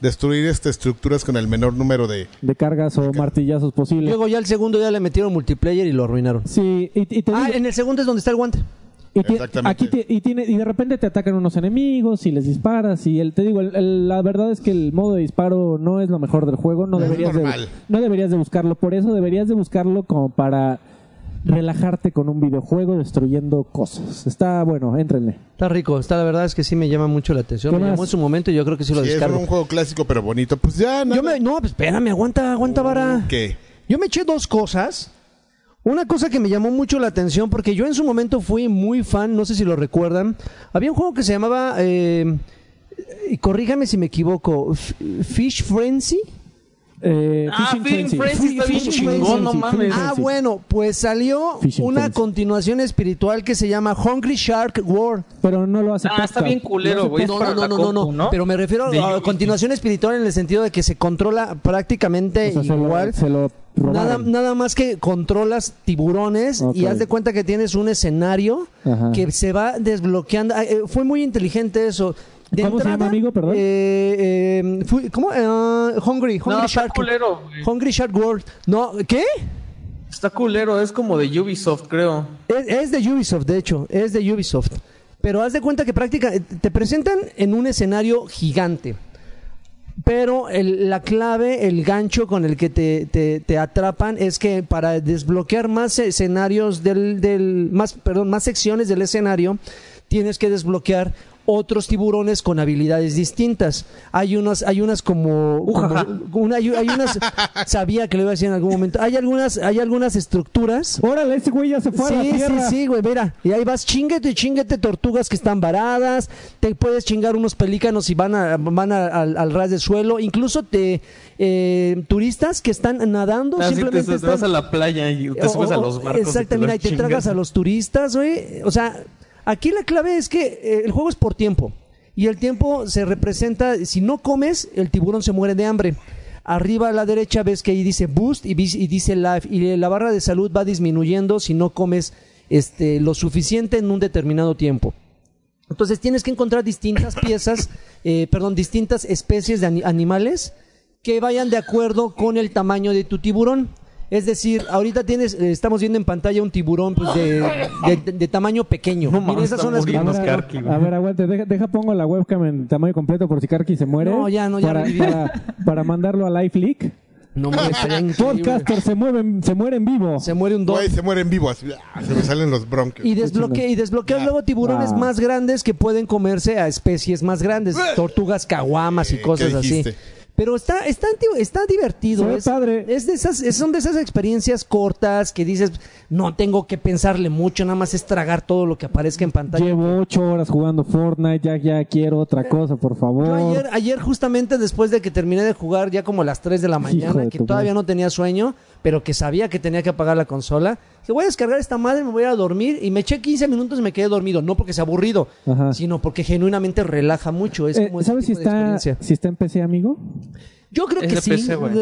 destruir este, estructuras con el menor número de... De cargas o martillazos posible. Luego ya el segundo ya le metieron multiplayer y lo arruinaron. Sí, y, y te Ah, en el segundo es donde está el guante. Y Exactamente. Aquí te- y, tiene, y de repente te atacan unos enemigos y les disparas y el, te digo, el- el- la verdad es que el modo de disparo no es lo mejor del juego, no Es deberías, de, normal. no deberías de buscarlo, por eso deberías de buscarlo como para relajarte con un videojuego destruyendo cosas. Está bueno, éntrenle. Está rico. Está, la verdad es que sí me llama mucho la atención. ¿Qué Me más? llamó en su momento y yo creo que sí lo Sí, es descargo. un juego clásico pero bonito. Pues ya, nada. Yo me, no, pues espérame, aguanta, aguanta, vara. ¿Qué? Yo me eché dos cosas. Una cosa que me llamó mucho la atención, porque yo en su momento fui muy fan, no sé si lo recuerdan. Había un juego que se llamaba, eh, y corrígame si me equivoco, F- Fish Frenzy. Eh, Ah, está bien chingón, no mames. Ah, bueno, pues salió Fishing una Frenzy. continuación espiritual que se llama Hungry Shark World. Pero no lo hace Ah, está bien culero, güey. No, para no, no, no, no, compu, no, ¿no? Pero me refiero De a continuación espiritual en el sentido de que se controla prácticamente O sea, se lo- igual. se lo Nada, más que controlas tiburones y haz de cuenta que tienes un escenario Ajá. que se va desbloqueando. Ah, eh, fue muy inteligente eso. De ¿Cómo se llama, amigo? Perdón. eh, eh, ¿Cómo? Eh, Hungry, Hungry No, está Shark. culero. Hungry Shark World. No, ¿qué? Está culero, es como de Ubisoft, creo. Es, es de Ubisoft, de hecho, es de Ubisoft. Pero haz de cuenta que práctica, te presentan en un escenario gigante. Pero el- la clave, el gancho con el que te, te- te atrapan es que para desbloquear más escenarios del, del más, perdón, más secciones del escenario, tienes que desbloquear otros tiburones con habilidades distintas. Hay unas, hay unas como, Ujaja. como- una- hay, hay unas, [LAUGHS] sabía que lo iba a decir en algún momento. Hay algunas, hay algunas estructuras Órale, ese güey ya se fue a la Sí, sí, tierra. sí, güey, mira. Y ahí vas, chinguete, chinguete tortugas que están varadas. Te puedes chingar unos pelícanos y van, a, van a- al, al ras del suelo. Incluso te eh, turistas que están nadando Así te, simplemente te están- vas a la playa y te o- subes a los barcos. Exacto, y te y te tragas a los turistas, güey. O sea, aquí la clave es que eh, el juego es por tiempo. Y el tiempo se representa, si no comes, el tiburón se muere de hambre. arriba a la derecha ves que ahí dice boost y, dice life y la barra de salud va disminuyendo si no comes este, lo suficiente en un determinado tiempo. Entonces tienes que encontrar distintas [COUGHS] piezas, eh, perdón, distintas especies de ani- animales que vayan de acuerdo con el tamaño de tu tiburón. Es decir, ahorita tienes, eh, estamos viendo en pantalla un tiburón pues, de, de- de tamaño pequeño. No Mira, esas son las que-. A ver, Karki, a ver, aguante, deja, deja pongo la webcam en tamaño completo por si Karki se muere. No, ya, no, ya Para, revivió. para, para mandarlo a Life Leak. No mames. [LAUGHS] Podcaster se mueve, en- se muere en vivo. Se muere un don. Güey, se muere en vivo. Así, ah, se me salen los bronquios. Y, desbloque, y desbloqueas luego tiburones Ah. más grandes que pueden comerse a especies más grandes, tortugas, caguamas y cosas ¿qué así. Pero está, está, está divertido. Es, padre. es de esas, es- son de esas experiencias cortas que dices, no tengo que pensarle mucho, nada más es tragar todo lo que aparezca en pantalla. Llevo ocho horas jugando Fortnite, ya, ya quiero otra cosa, por favor. Yo ayer, ayer justamente después de que terminé de jugar ya como a las 3 de la mañana, de que todavía madre. no tenía sueño, pero que sabía que tenía que apagar la consola, dije voy a descargar esta madre, me voy a ir a dormir y me eché 15 minutos y me quedé dormido, no porque sea aburrido, Ajá. sino porque genuinamente relaja mucho. Es Eh, como ¿Sabes si está, si está en PC, amigo? Yo creo Es que sí. PC, güey.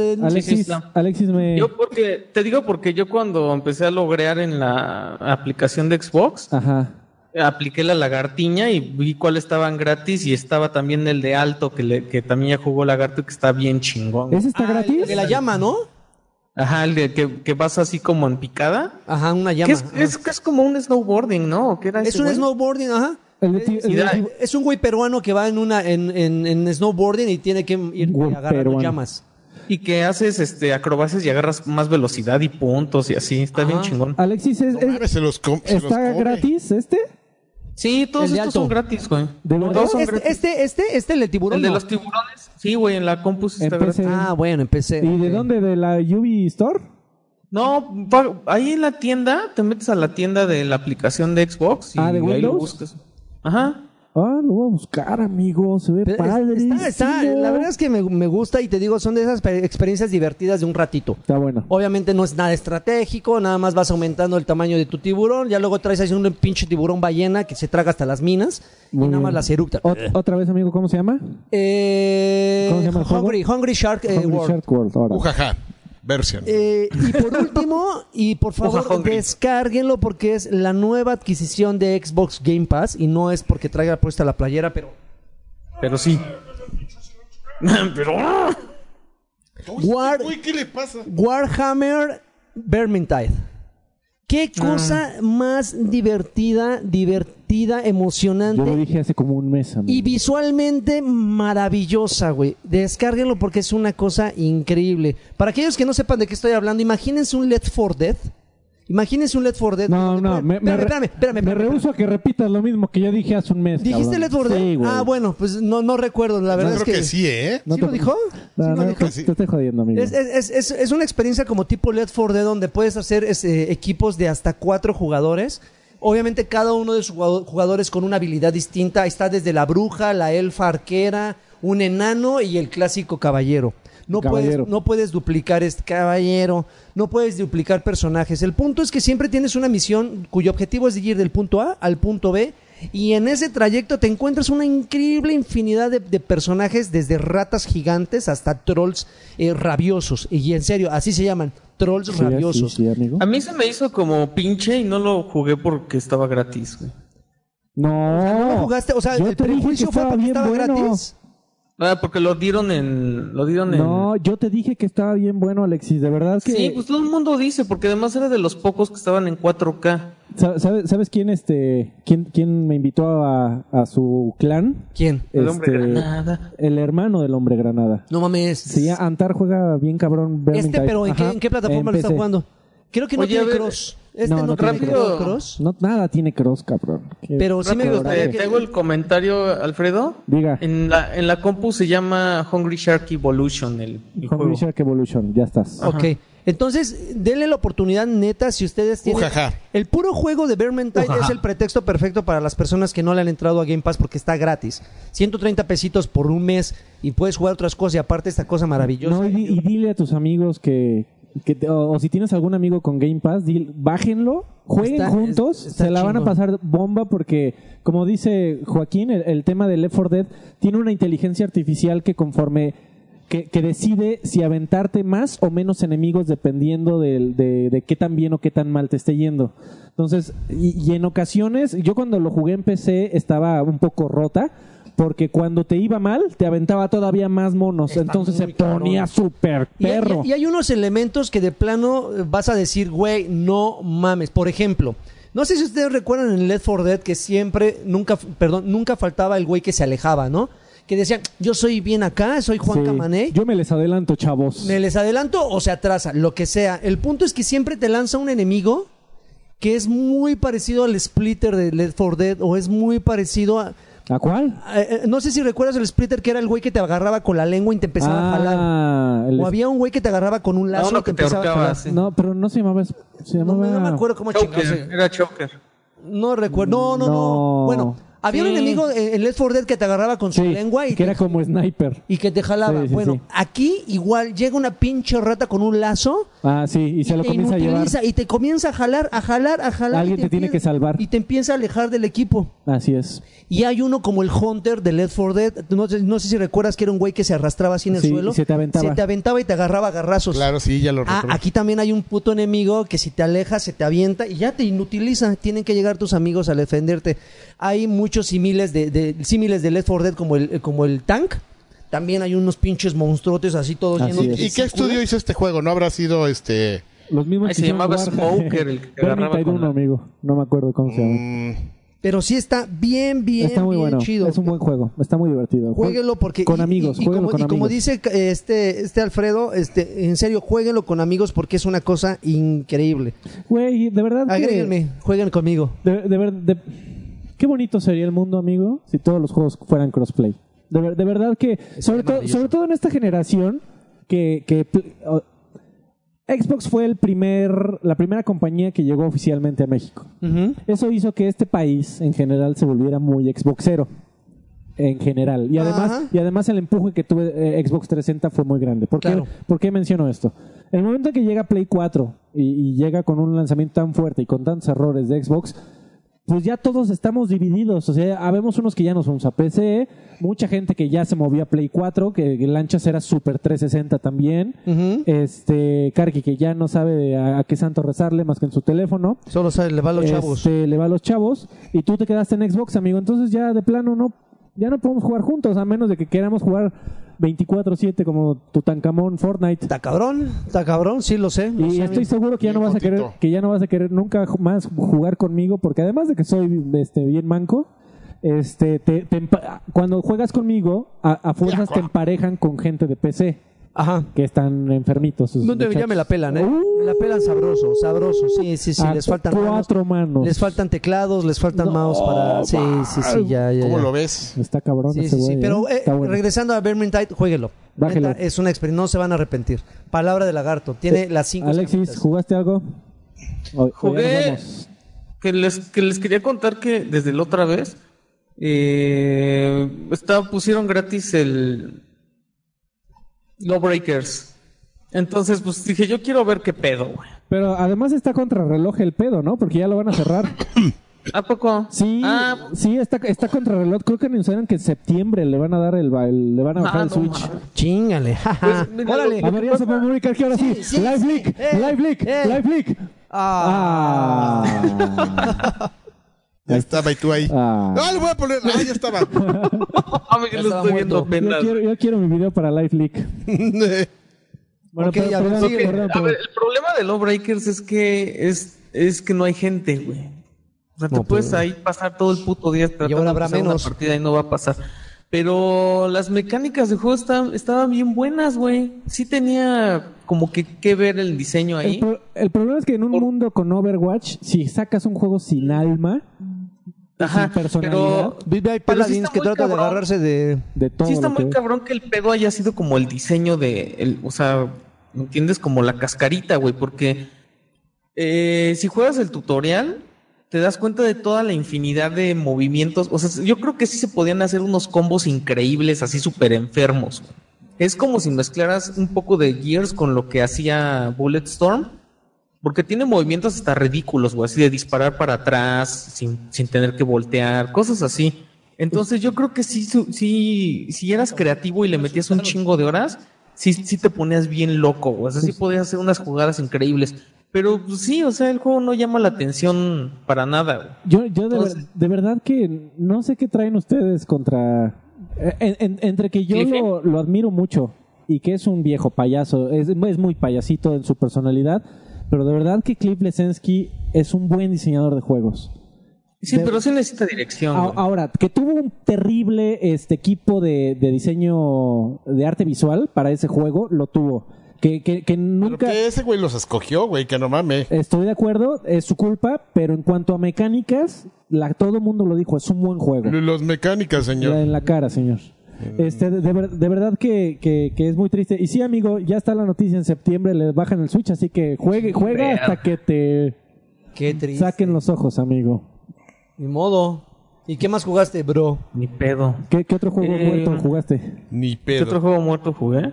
sí Alexis, me... Yo porque, te digo porque yo cuando empecé a logrear en la aplicación de Xbox, Ajá. apliqué la lagartiña y vi cuáles estaban gratis y estaba también el de alto que, le- que también ya jugó lagarto y que está bien chingón. ¿Ese está ah, el gratis? de la llama, ¿no? Ajá, el de que, que vas así como en picada. Ajá, una Que llama. es, es, que es como un snowboarding, ¿no? ¿O qué era Es un güey? snowboarding, ajá. El el Es un güey peruano que va en una en, en, en snowboarding y tiene que ir Güey agarrando peruano. llamas. Y que haces este acrobacias y agarras más velocidad y puntos y así. Está bien chingón. Alexis, ¿es- No es- mames, se los com- se los ¿está gratis este? Sí, todos estos alto. son gratis, güey. ¿De verdad? Todos son Este, gratis. este, este, este, el de tiburón. El de no. los tiburones. Sí, güey, en la compu sí está Empecé. gratis. Ah, bueno, empecé. ¿Y de dónde? ¿De la Ubi Store? No, pa- ahí en la tienda, te metes a la tienda de la aplicación de Xbox y Ah, ¿de ahí lo Windows? buscas. Ajá. Ah, lo voy a buscar, amigo. Se ve Pero padre. está- está- la verdad es que me, me gusta y te digo, son de esas pe- experiencias divertidas de un ratito. Está bueno. Obviamente no es nada estratégico, nada más vas aumentando el tamaño de tu tiburón, ya luego traes ahí un pinche tiburón ballena que se traga hasta las minas y nada bien. más las eructa. Ot- Otra vez, amigo, ¿cómo se llama? Eh, ¿Cómo se llama el juego? Hungry, Hungry Shark eh, Hungry World. Shark World. ahora. Ujaja. Versión. Eh, y por último, y por [LAUGHS] favor, descárguenlo porque es la nueva adquisición de Xbox Game Pass y no es porque traiga puesta la playera, pero Pero sí. [LAUGHS] Pero. War- Uy, ¿qué le pasa? Warhammer Vermintide. Qué cosa más divertida, divertida, Yo emocionante lo dije hace como un mes, amigo. y visualmente maravillosa, güey. Descárguenlo porque es una cosa increíble. Para aquellos que no sepan de qué estoy hablando, imagínense un Left 4 Dead. Imagínense un Left 4 Dead. No, no, me, me, espérame, espérame, espérame, me rehuso a que repitas lo mismo que yo dije hace un mes. ¿Dijiste cabrón. Left 4 Dead? Sí, güey. ah, bueno, pues no, no recuerdo. La verdad Yo es creo que. que, sí, ¿eh? No ¿Sí te- lo dijo? No, ¿Sí lo no, dijo? te, te estoy jodiendo, amigo. Es, es- es- es una experiencia como tipo Left 4 Dead donde puedes hacer este, equipos de hasta cuatro jugadores. Obviamente cada uno de sus jugado- jugadores con una habilidad distinta. Está desde la bruja, la elfa arquera, un enano y el clásico caballero. No Caballero. puedes, no puedes duplicar este caballero, no puedes duplicar personajes. El punto es que siempre tienes una misión cuyo objetivo es ir del punto A al punto B y en ese trayecto te encuentras una increíble infinidad de, de personajes, desde ratas gigantes hasta trolls eh, rabiosos. Y en serio, así se llaman, trolls Sí, rabiosos. sí, sí, amigo. A mí se me hizo como pinche y no lo jugué porque estaba gratis, güey. No. ¿No lo jugaste? O sea, Yo el prejuicio fue porque estaba bueno. gratis. Ah, porque lo dieron en. Lo dieron en. No, yo te dije que estaba bien bueno, Alexis. De verdad que. Sí, pues todo el mundo dice, porque además era de los pocos que estaban en 4K. ¿Sabes, quién este quién, quién me invitó a, a su clan? ¿Quién? El hombre Este, granada. El hermano del hombre granada. No mames. Llama Antar juega bien cabrón. Este, pero ¿en, qué, Ajá, en qué plataforma en lo está jugando? Creo que no Oye, tiene cross. Este no, no, no tiene tiene cross. No, nada tiene cross, cabrón. Qué- Pero sí me Rápido, gustaría te, que... te hago el comentario, Alfredo. Diga. En la, en la compu se llama Hungry Shark Evolution, el, el Hungry juego. Shark Evolution, ya estás. Ok. Entonces, denle la oportunidad neta si ustedes tienen... Ujaja. El puro juego de Vermintide Ujaja. es el pretexto perfecto para las personas que no le han entrado a Game Pass porque está gratis. 130 pesitos por un mes y puedes jugar otras cosas y aparte esta cosa maravillosa. No, y dile a tus amigos que, que te- o, o si tienes algún amigo con Game Pass, dil- bájenlo, jueguen Está- juntos, está se la van a pasar bomba porque, como dice Joaquín, el, el tema del Left 4 Dead tiene una inteligencia artificial que conforme que, que decide si aventarte más o menos enemigos dependiendo de, de qué tan bien o qué tan mal te esté yendo. Entonces, y, y en ocasiones, yo cuando lo jugué en PC estaba un poco rota, porque cuando te iba mal, te aventaba todavía más monos. Está Entonces se ponía súper perro. y- y hay unos elementos que de plano eh, vas a decir, güey, no mames. Por ejemplo, no sé si ustedes recuerdan en Left 4 Dead que siempre, nunca, perdón, nunca faltaba el güey que se alejaba, ¿no? Que decían, yo soy bien acá, soy Juan Sí. Camané. Yo me les adelanto, chavos. Me les adelanto o se atrasa, lo que sea. El punto es que siempre te lanza un enemigo que es muy parecido al splitter de Left 4 Dead o es muy parecido a... ¿A cuál? eh, eh, no sé si recuerdas el splitter que era el güey que te agarraba con la lengua y te empezaba a jalar. Ah, el- O había un güey que te agarraba con un lazo uno y te empezaba a jalar. sí. No, pero no se llamaba. Se No, llamaba. no me acuerdo cómo. Choker, era Choker. No recuerdo. No, no, no. No. Bueno, había un enemigo en Left 4 Dead que te agarraba con su Sí, lengua y que te, era como sniper. y que te jalaba. Sí, sí, bueno, sí. aquí igual llega una pinche rata con un lazo Ah, sí, y se lo te comienza a llevar. inutiliza y te comienza a jalar, a jalar, a jalar. Alguien y te tiene empieza- que salvar. Y te empieza a alejar del equipo. Así es. Y hay uno como el Hunter de Left 4 Dead. No sé, no sé si recuerdas que era un güey que se arrastraba así en el Sí, suelo. y se te aventaba. Se te aventaba y te agarraba a garrazos. Claro, sí, ya lo Ah, recuerdo. aquí también hay un puto enemigo que si te alejas se te avienta y ya te inutiliza. Tienen que llegar tus amigos a defenderte. Hay muchos símiles de, de símiles de Left 4 Dead como el como el tank. También hay unos pinches monstruotes así todos Así llenos. ¿Y qué estudio hizo este juego? ¿No habrá sido este... Los mismos Ay, que se llamaba Warhammer. Smoker, el que agarraba con uno, amigo. No me acuerdo cómo se llama. mm, Pero sí está bien, bien, está muy bien bueno. chido. Es un buen juego. Está muy divertido. Jueguenlo porque Con y- amigos. y, y como, con y como amigos. dice este este Alfredo, este en serio jueguenlo con amigos porque es una cosa increíble. Güey, de verdad que... Agréguenme, jueguen conmigo. De, de de- Qué bonito sería el mundo, amigo, si todos los juegos fueran crossplay. De, ver- de verdad que, sobre, todo maravilloso. sobre todo en esta generación, que, que Xbox fue el primer, la primera compañía que llegó oficialmente a México. Eso hizo que este país, en general, se volviera muy Xboxero. En general. Y además, Ajá. y además el empuje que tuve eh, Xbox 360 fue muy grande. ¿Por qué. ¿Por qué menciono esto? El momento en que llega Play 4 y, y llega con un lanzamiento tan fuerte y con tantos errores de Xbox, pues ya todos estamos divididos. O sea, habemos unos que ya nos vamos a PC, mucha gente que ya se movió a Play 4, que, que Lanchas era Super 360 también. Este, Karki que ya no sabe a, a qué santo rezarle más que en su teléfono. Solo sabe, le va a los chavos. Este, le va a los chavos y tú te quedaste en Xbox, amigo. Entonces ya de plano no, ya no podemos jugar juntos, a menos de que queramos jugar 24/7 como Tutankamón, Fortnite. Está cabrón, está cabrón, sí lo sé. lo Y sé, estoy seguro que ya no vas a querer, que ya no vas a querer nunca más jugar conmigo, porque además de que soy este bien manco, este te, te empa- cuando juegas conmigo, a, a fuerzas te emparejan con gente de PC Ajá. que están enfermitos. sus No ya me la pelan, ¿eh? Me la pelan sabroso, sabroso. Sí, sí, sí. A les faltan cuatro manos. Les faltan teclados, les faltan mouse para. Sí, sí, sí, ya, ya. ¿Cómo ya. lo ves? Está cabrón Sí, ese sí, sí. güey. ¿eh? Pero eh, Está bueno. regresando a Vermintide, jueguelo. Bájelo. Es una experiencia, no se van a arrepentir. Palabra de lagarto. Tiene Eh, las cinco. Alexis, escamitas. ¿jugaste algo? O- Jugué que les, que les quería contar que desde la otra vez eh, estaba, pusieron gratis el Lawbreakers. Entonces, pues dije, yo quiero ver qué pedo, güey. Pero además está contra reloj el pedo, ¿no? Porque ya lo van a cerrar. [COUGHS] ¿A poco? Sí, Ah, sí, está, está contra reloj. Creo que anunciaron que en septiembre le van a dar el, el- le van a bajar Ah, el no Switch. Chingale. jaja. Pues, mira, Órale. A ver, ya se que ahora sí. Sí, sí, live sí. leak, Eh, live leak, eh. live leak. Ah. Ah. [LAUGHS] Ya estaba y tú ahí. Ah. No, le voy a poner. Ah, ya estaba. [LAUGHS] Ah, yo lo estaba estoy viendo. Yo apenas. quiero, yo quiero mi video para live leak. [LAUGHS] Bueno, Ok, pero- perdón, perdón, A ver, el problema de Lawbreakers es que es, es que no hay gente, güey. O sea, te No, puedes pero- ahí pasar todo el puto día tratando ahora de habrá menos. una partida y no va a pasar. Pero las mecánicas de juego estaban, estaban bien buenas, güey. Sí tenía como que que ver el diseño El, ahí. pro- el problema es que en un Por- mundo con Overwatch, si sacas un juego sin alma, Ajá, pero Vive hay sí está que muy tratan de agarrarse de. de todo sí está muy que- cabrón que el pedo haya sido como el diseño de, el, o sea, ¿me entiendes? Como la cascarita, güey, porque eh, si juegas el tutorial, te das cuenta de toda la infinidad de movimientos. O sea, yo creo que sí se podían hacer unos combos increíbles, así súper enfermos. güey. Es como si mezclaras un poco de Gears con lo que hacía Bulletstorm. Porque tiene movimientos hasta ridículos, güey, así de disparar para atrás sin, sin tener que voltear, cosas así. Entonces yo creo que sí, sí, si eras creativo y le metías un chingo de horas, sí, sí te ponías bien loco, güey. o sea, sí podías hacer unas jugadas increíbles. Pero pues, sí, o sea, el juego no llama la atención para nada, güey. Yo, yo de, ver- Entonces- de verdad que no sé qué traen ustedes contra... eh, en- en- entre que yo lo, lo admiro mucho y que es un viejo payaso, es, es muy payasito en su personalidad, pero de verdad que Cliff Lesensky es un buen diseñador de juegos. Sí, De- pero sí necesita dirección. A- güey. Ahora, que tuvo un terrible este equipo de, de diseño de arte visual para ese juego, lo tuvo. Que, que, que Pero nunca... que ese güey los escogió, güey, que no mames. Estoy de acuerdo, es su culpa, pero en cuanto a mecánicas, la, todo el mundo lo dijo, es un buen juego. Los mecánicas, La- señor. en la cara, señor. Este, de, de ver- de verdad que, que- que es muy triste. Y sí, amigo, ya está la noticia en septiembre, le bajan el Switch, así que juegue, juega hasta que te Qué triste. saquen los ojos, amigo. Ni modo. ¿Y qué más jugaste, bro? Ni pedo. ¿Qué, qué otro juego Eh, muerto jugaste? Ni ¿Qué otro pedo. juego muerto jugué?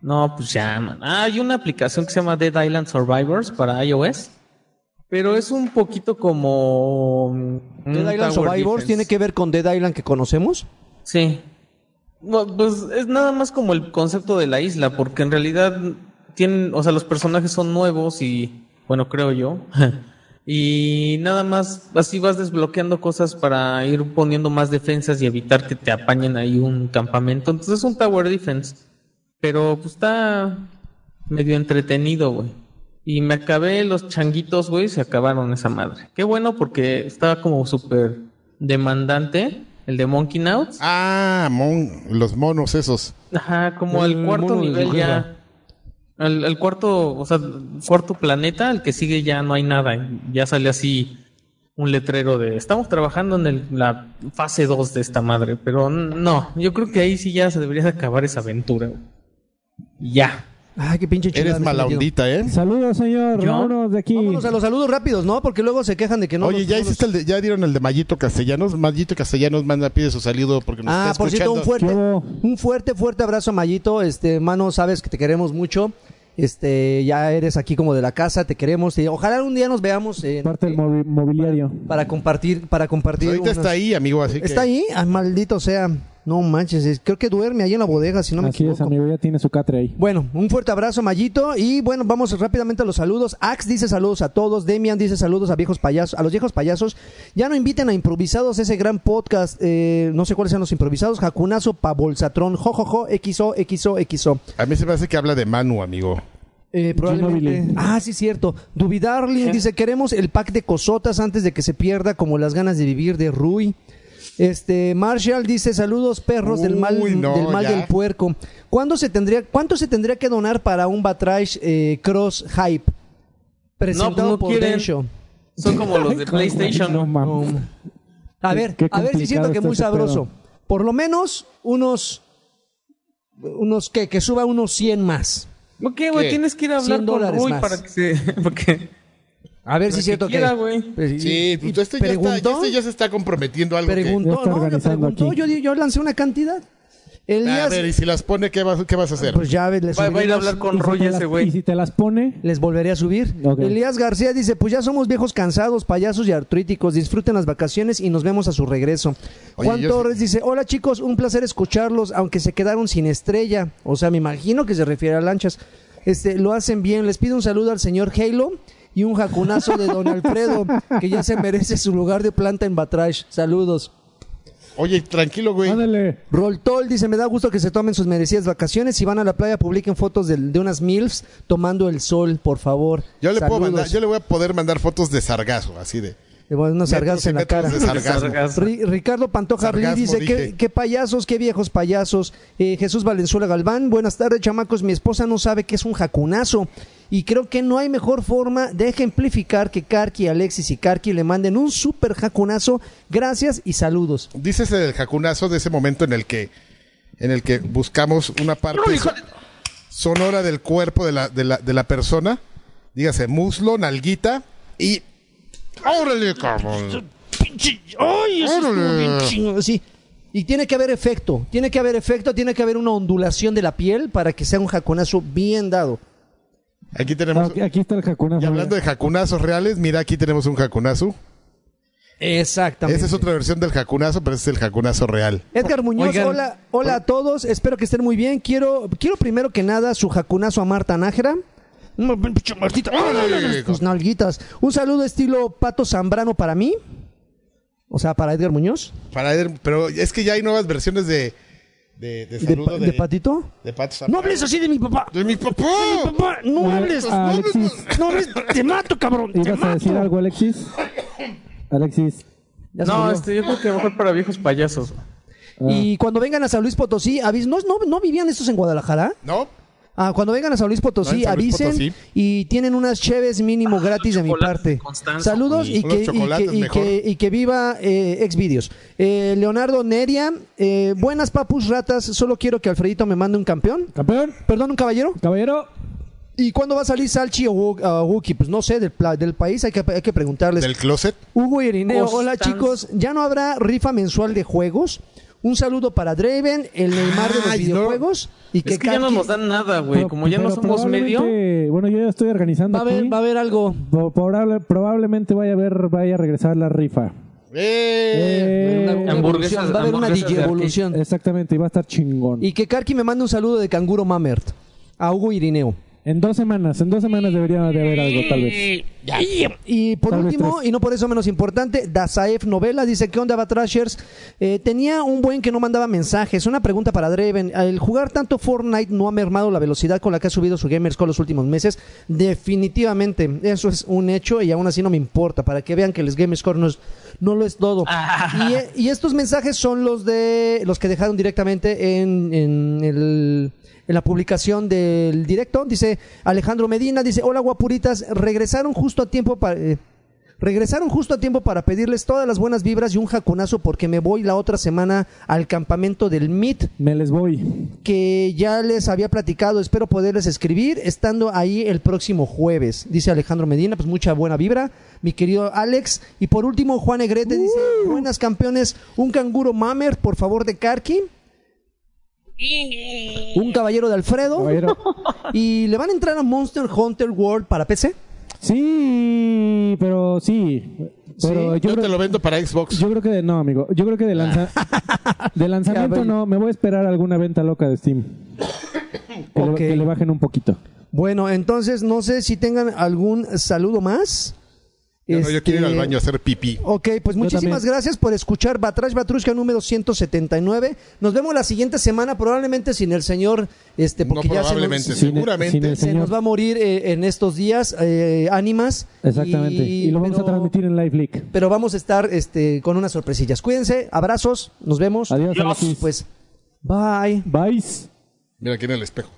No, pues ya, man. Ah, hay una aplicación que se llama Dead Island Survivors para iOS. Pero es un poquito como. mm, Dead Island Tower Survivors Defense. tiene que ver con Dead Island que conocemos. Sí. Pues es nada más como el concepto de la isla, porque en realidad tienen, o sea, los personajes son nuevos y, bueno, creo yo. [LAUGHS] y nada más así vas desbloqueando cosas para ir poniendo más defensas y evitar que te apañen ahí un campamento. Entonces es un Tower Defense. Pero pues está medio entretenido, güey. Y me acabé los changuitos, güey, se acabaron esa madre. Qué bueno porque estaba como súper demandante el de Monkey Out. Ah, mon- los monos esos. Ajá, como El el cuarto nivel ya. El, el cuarto, o sea, cuarto planeta, el que sigue ya no hay nada. Ya sale así un letrero de estamos trabajando en el- la fase 2 de esta madre. Pero no, yo creo que ahí sí ya se debería de acabar esa aventura. Ya. Ay, qué pinche chulada Eres me he mala metido. ondita, ¿eh? Saludos, señor. ¿Yo? Vámonos de aquí. Vámonos a los saludos rápidos, ¿no? Porque luego se quejan de que no. Oye, ya hiciste los- el de- ya dieron el de Mayito Castellanos. Mayito Castellanos manda pide su saludo porque nos Ah, está por cierto, escuchando. un fuerte, un fuerte, fuerte abrazo a Mayito. Este, mano, sabes que te queremos mucho. Este, ya eres aquí como de la casa, te queremos. Y ojalá algún día nos veamos en- Parte del movi- mobiliario. para compartir, para compartir. Ahorita unas- está ahí, amigo, así que Está ahí, ah, maldito sea. No manches, es- creo que duerme ahí en la bodega, si no me Así es, equivoco. amigo, ya tiene su catre ahí. Bueno, un fuerte abrazo, Mayito. Y bueno, vamos rápidamente a los saludos. Ax dice saludos a todos. Demian dice saludos a viejos payasos, a los viejos payasos. Ya no inviten a improvisados ese gran podcast. eh, no sé cuáles sean los improvisados. Jacunazo, Pabolsatrón, jojojo, XO, XO, XO. a mí se me hace que habla de Manu, amigo. Eh, probablemente. Ah, sí, cierto. Dubidarling dice: Queremos el pack de cosotas antes de que se pierda, como las ganas de vivir de Rui. Este, Marshall dice: Saludos, perros del mal, no, del, mal ya. del puerco. ¿Cuándo se tendría, ¿Cuánto se tendría que donar para un Batrash eh, Cross Hype? Presentado No, pues no por quieren. Densho. Son como los de [LAUGHS] PlayStation. No a ver, Qué a ver si siento que está muy sabroso. pedo. Por lo menos unos. Unos que, que suba unos 100 más. ¿Por qué, güey? Tienes que ir a 100 hablar con Rui más. para que se... [LAUGHS] Porque... A ver si es cierto que que. quiera, güey. Pues, Sí, y- pues este ya, está, este ya se está comprometiendo a algo que- preguntó, Ya está no, yo preguntó, yo, lancé una cantidad. A Elías, ver, y si las pone, ¿qué vas, qué vas a hacer? pues ya ves, les Va, va a ir a hablar con ¿Y si Roy te ese las- güey. Y si te las pone, les volveré a subir. Elías García dice, pues ya somos viejos cansados, payasos y artríticos, disfruten las vacaciones y nos vemos a su regreso. Oye, Juan Torres dice, hola chicos, un placer escucharlos, aunque se quedaron sin estrella. O sea, me imagino que se refiere a lanchas. Este, lo hacen bien. Les pido un saludo al señor Halo y un jacunazo de Don Alfredo, que ya se merece su lugar de planta en Batrash. Saludos. Oye, tranquilo, güey. ándale. Roltol dice, me da gusto que se tomen sus merecidas vacaciones. Si van a la playa, publiquen fotos de, de unas MILFs tomando el sol, por favor. Yo le, puedo Saludos. mandar, yo le voy a poder mandar fotos de sargazo, así de. Dar unos sargazos en la cara. Ri- Ricardo Pantoja Sargasmo, dice, ¿qué, qué payasos, qué viejos payasos. Eh, Jesús Valenzuela Galván, buenas tardes, chamacos. Mi esposa no sabe qué es un jacunazo. Y creo que no hay mejor forma de ejemplificar que Karki, Alexis y Karki le manden un super jacunazo. Gracias y saludos. Dícese del jacunazo de ese momento en el que en el que buscamos una parte so- sonora del cuerpo de la, de la, de la persona, dígase muslo, nalguita y órale, cabrón. ¡Ay, eso estuvo Órale. bien chingo! Sí. Y tiene que haber efecto, tiene que haber efecto, tiene que haber una ondulación de la piel para que sea un jacunazo bien dado. Aquí tenemos Aquí, aquí está el jacunazo. y hablando de jacunazos reales, mira aquí tenemos un jacunazo. Exactamente. Esa es otra versión del jacunazo, pero ese es el jacunazo real. Edgar Muñoz, Oigan, hola, hola a todos, espero que estén muy bien. Quiero, quiero primero que nada su jacunazo a Marta Nájera. No, ¡ah! tus nalguitas. Un saludo estilo Pato Zambrano para mí. O sea, para Edgar Muñoz. Para Eder- pero es que ya hay nuevas versiones de, de, de ¿De, saludo pa- de, de Patito? de Pato No Zambrano. hables así de mi papá. ¡De mi papá! De mi papá, no hables. ah, Alexis, No hables. Te mato, cabrón. Te ¿ibas a decir algo, Alexis? Alexis. No, este, yo creo que mejor para viejos payasos. Y cuando vengan a San Luis Potosí, avis- ¿no, no, ¿no vivían estos en Guadalajara? ¿No? Ah, cuando vengan a San Luis Potosí, San Luis avisen Potosí. y tienen unas cheves mínimo gratis de mi parte. Constanzo. Saludos y que, y, que, y, mejor. que, y que viva eh, Exvideos. Eh, Leonardo Neria, eh, buenas papus ratas, solo quiero que Alfredito me mande un campeón. Campeón, Perdón, un caballero. caballero. ¿Y cuándo va a salir Salchi o ah, Wookie? Pues no sé, del, pla- del país hay que, hay que preguntarles. ¿Del closet? Hugo Irineo, hola chicos, ya no habrá rifa mensual de juegos. Un saludo para Draven, el Neymar de los Ay, no. videojuegos. Y que Es que ya no nos dan nada, güey. Pero- Como ya no pero somos medio. probablemente- Bueno, yo ya estoy organizando va a haber, aquí. va a haber algo. Po- probable- probablemente vaya a ver, vaya a regresar la rifa. ¡Eh! Una- una Hamburguesas- evolución, va a haber una hamburguesas de digievolución. Exactamente, y va a estar chingón. Y que Karki me mande un saludo de canguro Mamert a Hugo Irineo. En dos semanas, en dos semanas debería de haber algo, tal vez. Y por Tal último, y no por eso menos importante, Dazaef Novela dice: ¿Qué onda, Batrashers? Eh, tenía un buen que no mandaba mensajes. Una pregunta para Draven. ¿El jugar tanto Fortnite no ha mermado la velocidad con la que ha subido su Gamerscore los últimos meses? Definitivamente, eso es un hecho y aún así no me importa. Para que vean que el Gamerscore no, es, no lo es todo. Y, eh, y estos mensajes son los de los que dejaron directamente en, en el en la publicación del directo. Dice Alejandro Medina, dice, hola guapuritas, regresaron justo a tiempo para... eh, regresaron justo a tiempo para pedirles todas las buenas vibras y un jaconazo porque me voy la otra semana al campamento del MIT Me les voy. que ya les había platicado. Espero poderles escribir estando ahí el próximo jueves. Dice Alejandro Medina, pues mucha buena vibra. Mi querido Alex. Y por último, Juan Negrete dice, buenas campeones, un canguro mamer, por favor, de Karki. Un caballero de Alfredo. Caballero. [LAUGHS] Y le van a entrar a Monster Hunter World para PC. Sí, pero sí. Pero Yo, yo, te creo, lo vendo para Xbox. yo creo que de, no, amigo. Yo creo que de, lanza- [LAUGHS] de lanzamiento no. Me voy a esperar alguna venta loca de Steam. Que, le- Ok. que le bajen un poquito. Bueno, entonces no sé si tengan algún saludo más. Yo, no, yo quiero ir al Este, baño a hacer pipí. Ok, pues muchísimas gracias por escuchar Batrash Batrushka número 179. Nos vemos la siguiente semana, probablemente sin el señor, este, No porque ya se nos, probablemente, Sin- seguramente. sin el se nos va a morir eh, en estos días, eh, ánimas. Exactamente. Y, lo vamos pero- a transmitir en Live Leak. Pero vamos a estar este, con unas sorpresillas. Cuídense, abrazos, nos vemos. Adiós, Adiós. Pues, bye. Bye. Mira aquí en el espejo.